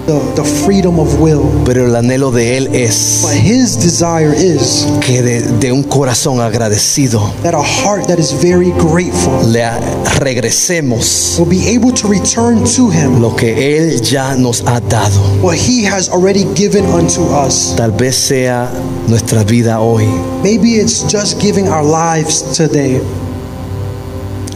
S3: the, the freedom of will.
S2: pero el anhelo de Él es
S3: But His desire is
S2: que de, de un corazón agradecido
S3: that a heart that is very grateful
S2: le regresemos
S3: will be able to return to Him
S2: lo que Él ya nos ha dado.
S3: what He has already given unto us.
S2: Tal vez sea nuestra vida hoy.
S3: Maybe it's just giving our lives today.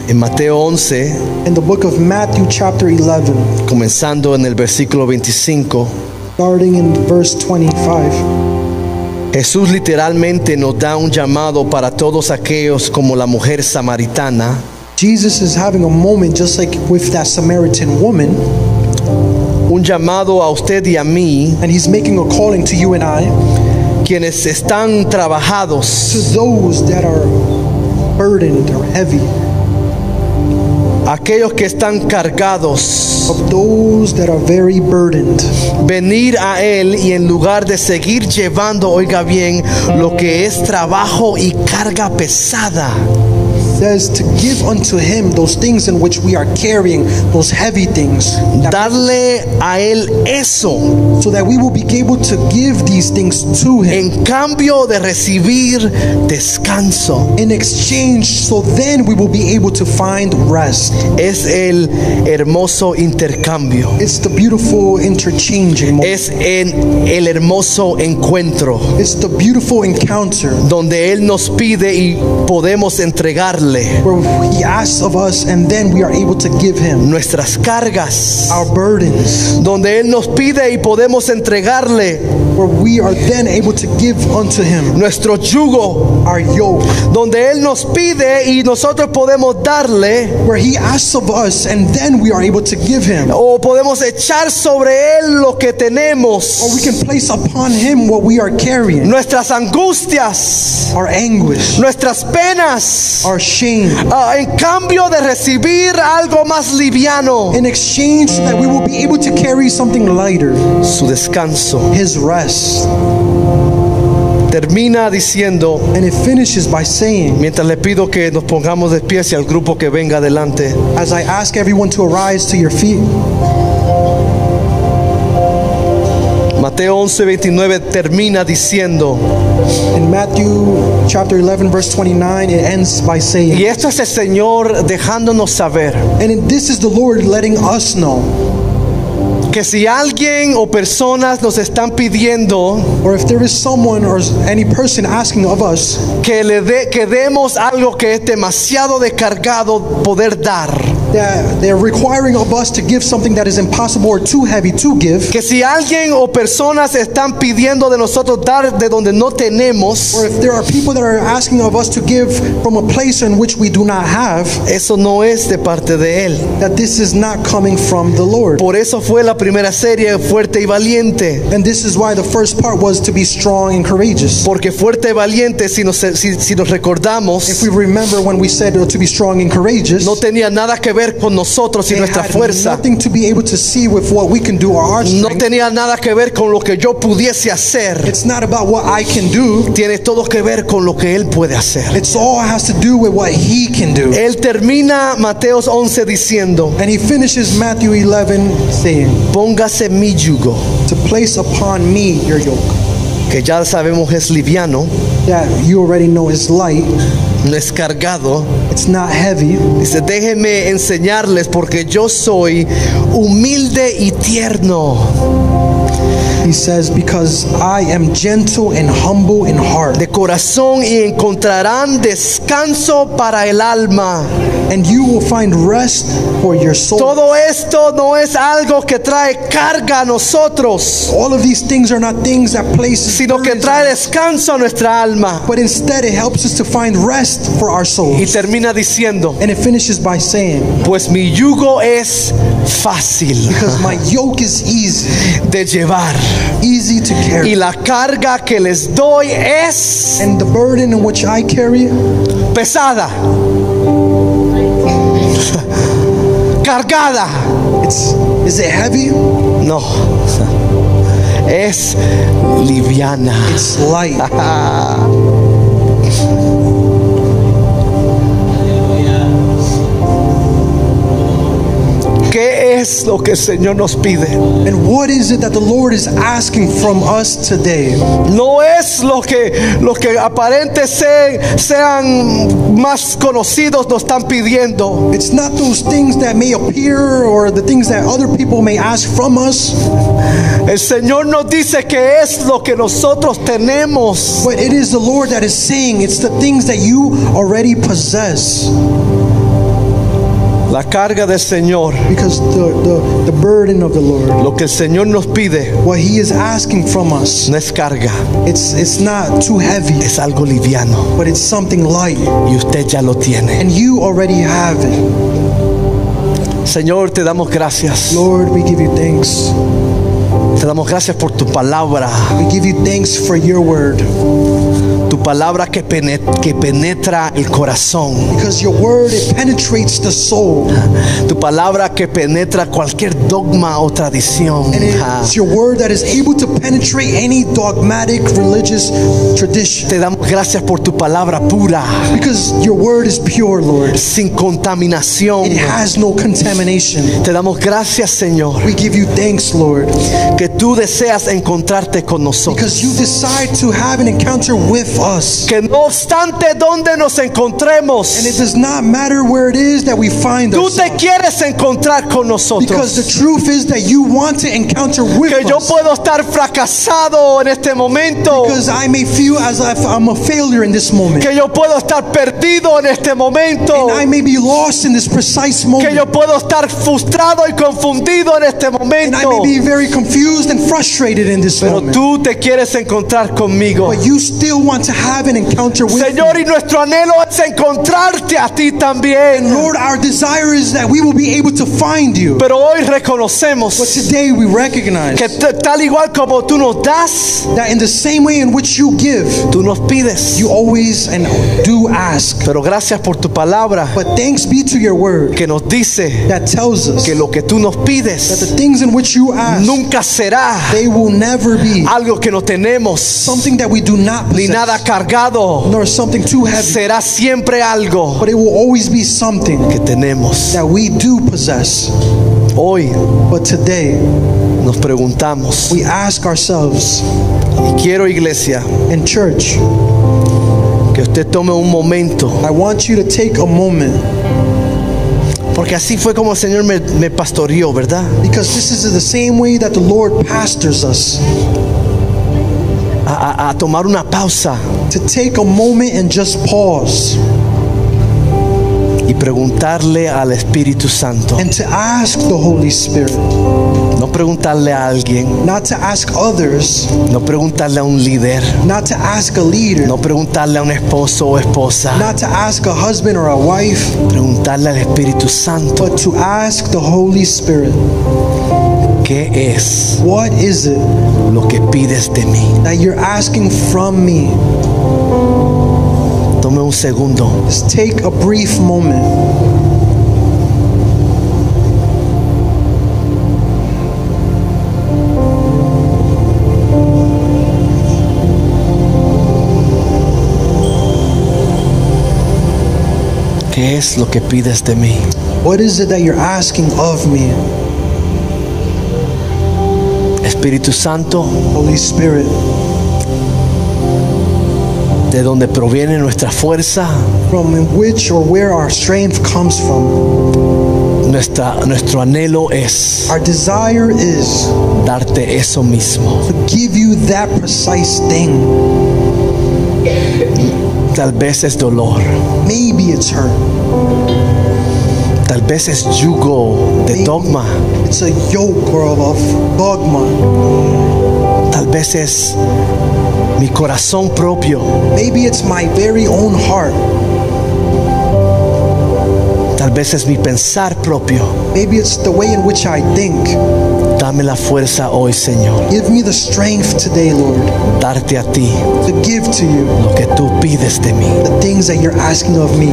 S2: En Mateo 11,
S3: In the book of Matthew, chapter 11,
S2: comenzando en el versículo 25,
S3: starting in verse 25.
S2: Jesús literalmente nos da un llamado para todos aquellos como la mujer samaritana.
S3: Jesus is having a moment just like with that Samaritan woman,
S2: un llamado a usted y a mí,
S3: and he's making a calling to you and I,
S2: quienes están
S3: to
S2: trabajados,
S3: those that are burdened or heavy,
S2: aquellos que están cargados,
S3: of those that are very burdened.
S2: venir a Él y en lugar de seguir llevando, oiga bien, lo que es trabajo y carga pesada,
S3: Says to give unto him those things in which we are carrying, those heavy things,
S2: darle a Él eso
S3: so that we will be able to give these things to him
S2: en cambio de recibir descanso.
S3: in exchange, so then we will be able to find rest.
S2: Es el hermoso intercambio.
S3: It's the beautiful interchanging moment.
S2: Es en el hermoso encuentro
S3: It's the beautiful encounter
S2: donde Él nos pide y podemos entregarle
S3: where he asks of us and then we are able to give him
S2: nuestras cargas,
S3: our burdens,
S2: donde Él nos pide y podemos entregarle.
S3: Where we are then able to give unto him.
S2: Nuestro yugo,
S3: our yoke,
S2: donde Él nos pide y nosotros podemos darle.
S3: Where he asks of us and then we are able to give him.
S2: o podemos echar sobre Él lo que tenemos.
S3: Or we can place upon him what we are carrying,
S2: nuestras angustias,
S3: our anguish,
S2: nuestras penas,
S3: our shame,
S2: ah, en cambio de recibir algo más liviano,
S3: in exchange so that we will be able to carry something lighter,
S2: su descanso.
S3: his rest.
S2: Termina diciendo,
S3: And it finishes by saying,
S2: mientras le pido que nos pongamos de pies y al grupo que venga adelante,
S3: as I ask everyone to arise to your feet,
S2: Mateo 11, 29 termina diciendo,
S3: in Matthew chapter 11, verse 29, it ends by saying,
S2: y esto es el Señor dejándonos saber
S3: And this is the Lord letting us know,
S2: que si alguien o personas nos están pidiendo
S3: or if there is someone or any person asking of us
S2: que le dé que demos algo que es demasiado descargado poder dar,
S3: they're requiring of us to give something that is impossible or too heavy to give,
S2: que si alguien o personas están pidiendo de nosotros dar de donde no tenemos,
S3: or if there are people that are asking of us to give from a place in which we do not have,
S2: eso no es de parte de él.
S3: that this is not coming from the Lord.
S2: Por eso fue la primera serie fuerte y valiente.
S3: And this is why the first part was to be strong and courageous.
S2: Porque fuerte y valiente, si nos, si, si nos recordamos,
S3: If we remember when we said to be strong and courageous,
S2: no tenía nada que ver con nosotros y nuestra fuerza. No tenía nada que ver con lo que yo pudiese hacer.
S3: It's not about what I can do.
S2: Tiene todo que ver con lo que Él puede hacer.
S3: It's all has to do with what he can do.
S2: Él termina Mateos 11 diciendo,
S3: And he finishes Matthew 11 saying,
S2: póngase mi yugo,
S3: To place upon me your yoke,
S2: que ya sabemos es liviano,
S3: that you already know is light,
S2: no es cargado.
S3: it's not heavy.
S2: Dice, déjenme enseñarles porque yo soy humilde y tierno
S3: He says, Because I am gentle and humble in heart,
S2: de corazón y encontrarán descanso para el alma.
S3: and you will find rest for your soul.
S2: Todo esto no es algo que trae carga a nosotros,
S3: All of these things are not things that places,
S2: sino que trae descanso a nuestra alma.
S3: but instead it helps us to find rest for our
S2: Y
S3: souls.
S2: termina diciendo,
S3: And it finishes by saying,
S2: pues mi yugo es fácil
S3: Because my yoke is easy,
S2: de llevar
S3: easy to
S2: y
S3: carry,
S2: la carga que les doy es
S3: and the burden in which I carry
S2: pesada, cargada.
S3: It's is it heavy?
S2: No, es liviana.
S3: It's light.
S2: ¿qué es lo que el Señor nos pide?
S3: And what is it that the Lord is asking from us today?
S2: No es lo que los que aparentes se- sean más conocidos nos están pidiendo.
S3: It's not those things that may appear or the things that other people may ask from us,
S2: El Señor nos dice que es lo que nosotros tenemos.
S3: but it is the Lord that is saying it's the things that you already possess.
S2: La carga del Señor,
S3: Because the, the, the burden of the Lord,
S2: lo que el Señor nos pide,
S3: what He is asking from us,
S2: no es carga,
S3: it's, it's not too heavy,
S2: es algo liviano
S3: but it's something light.
S2: y usted ya lo tiene.
S3: And you already have it.
S2: Señor, te damos gracias.
S3: Lord, we give you thanks.
S2: Te damos gracias por tu palabra,
S3: We give you thanks for your word.
S2: tu palabra que, pene- que penetra el corazón,
S3: Because your word, it penetrates the soul.
S2: tu palabra que penetra cualquier dogma o tradición.
S3: And it's your word that is able to penetrate any dogmatic religious tradition.
S2: Te damos gracias por tu palabra pura,
S3: Because your word is pure, Lord.
S2: sin contaminación.
S3: It has no contamination.
S2: Te damos gracias, Señor,
S3: We give you thanks, Lord.
S2: que tú deseas encontrarte con nosotros.
S3: Because you decide to have an encounter with us.
S2: Que no obstante donde nos encontremos,
S3: And it does not matter where it is that we find
S2: tú te quieres encontrar con
S3: Because
S2: nosotros.
S3: the truth is that you want to encounter with
S2: Que yo
S3: us.
S2: puedo estar fracasado en este momento.
S3: Because I may feel as if I'm a failure in this moment.
S2: Que yo puedo estar perdido en este momento.
S3: And I may be lost in this precise
S2: Que yo puedo estar frustrado y confundido en este
S3: And I
S2: momento.
S3: may be very confused and frustrated in this
S2: Pero
S3: moment.
S2: tú te quieres encontrar conmigo.
S3: But you still want to have an encounter with
S2: Señor,
S3: me.
S2: y nuestro anhelo es encontrarte a ti también.
S3: Lord, our desire is that we will be able to find you.
S2: Pero hoy
S3: But today we recognize
S2: que tal igual como tú nos das,
S3: that in the same way in which you give,
S2: tú nos pides.
S3: you always and do ask.
S2: Pero gracias por tu palabra
S3: But thanks be to your word
S2: que nos dice
S3: that tells us
S2: que lo que tú nos
S3: that the things in which you ask,
S2: nunca será
S3: they will never be
S2: algo que no tenemos
S3: something that we do not
S2: ni nada
S3: possess,
S2: cargado.
S3: nor something too heavy,
S2: Será siempre algo
S3: but it will always be something
S2: que tenemos.
S3: that we do possess.
S2: Hoy
S3: But today,
S2: nos preguntamos,
S3: we ask ourselves
S2: y quiero iglesia
S3: in church,
S2: que usted tome un momento,
S3: I want you to take a moment
S2: porque así fue como el Señor me, me pastoreó, ¿verdad?
S3: because this is the same way that the Lord pastors us.
S2: A, a- a tomar una pausa.
S3: To take a moment and just pause
S2: y preguntarle al Espíritu Santo,
S3: and to ask the Holy Spirit,
S2: no preguntarle a alguien,
S3: not to ask others,
S2: no preguntarle a un líder,
S3: not to ask a leader,
S2: no preguntarle a un esposo o esposa,
S3: not to ask a husband or a wife,
S2: preguntarle al Espíritu Santo,
S3: but to ask the Holy Spirit,
S2: ¿qué es
S3: what is it
S2: lo que pides de mí?
S3: that you're asking from me?
S2: Tome un segundo.
S3: Just take a brief moment.
S2: ¿Qué es lo que pides de mí?
S3: What is it that you're asking of me?
S2: Espíritu Santo,
S3: Holy Spirit,
S2: de donde proviene nuestra fuerza,
S3: from which or where our strength comes from.
S2: nuestra, nuestro anhelo es
S3: Our desire is
S2: darte eso mismo.
S3: to give you that precise thing.
S2: Tal vez es dolor,
S3: Maybe it's hurt.
S2: tal vez es yugo de dogma,
S3: It's a yoke of dogma.
S2: tal vez es mi corazón propio,
S3: Maybe it's my very own heart.
S2: tal vez es mi pensar propio.
S3: Maybe it's the way in which I think.
S2: Dame la fuerza hoy, Señor,
S3: Give me the strength today, Lord,
S2: darte a ti
S3: to give to you
S2: lo que tú pides de mí.
S3: the things that you're asking of me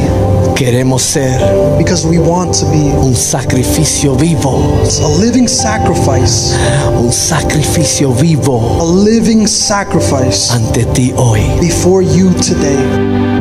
S2: Queremos ser
S3: because we want to be
S2: un sacrificio vivo,
S3: a living sacrifice,
S2: un sacrificio vivo
S3: a living sacrifice
S2: ante ti hoy.
S3: before you today.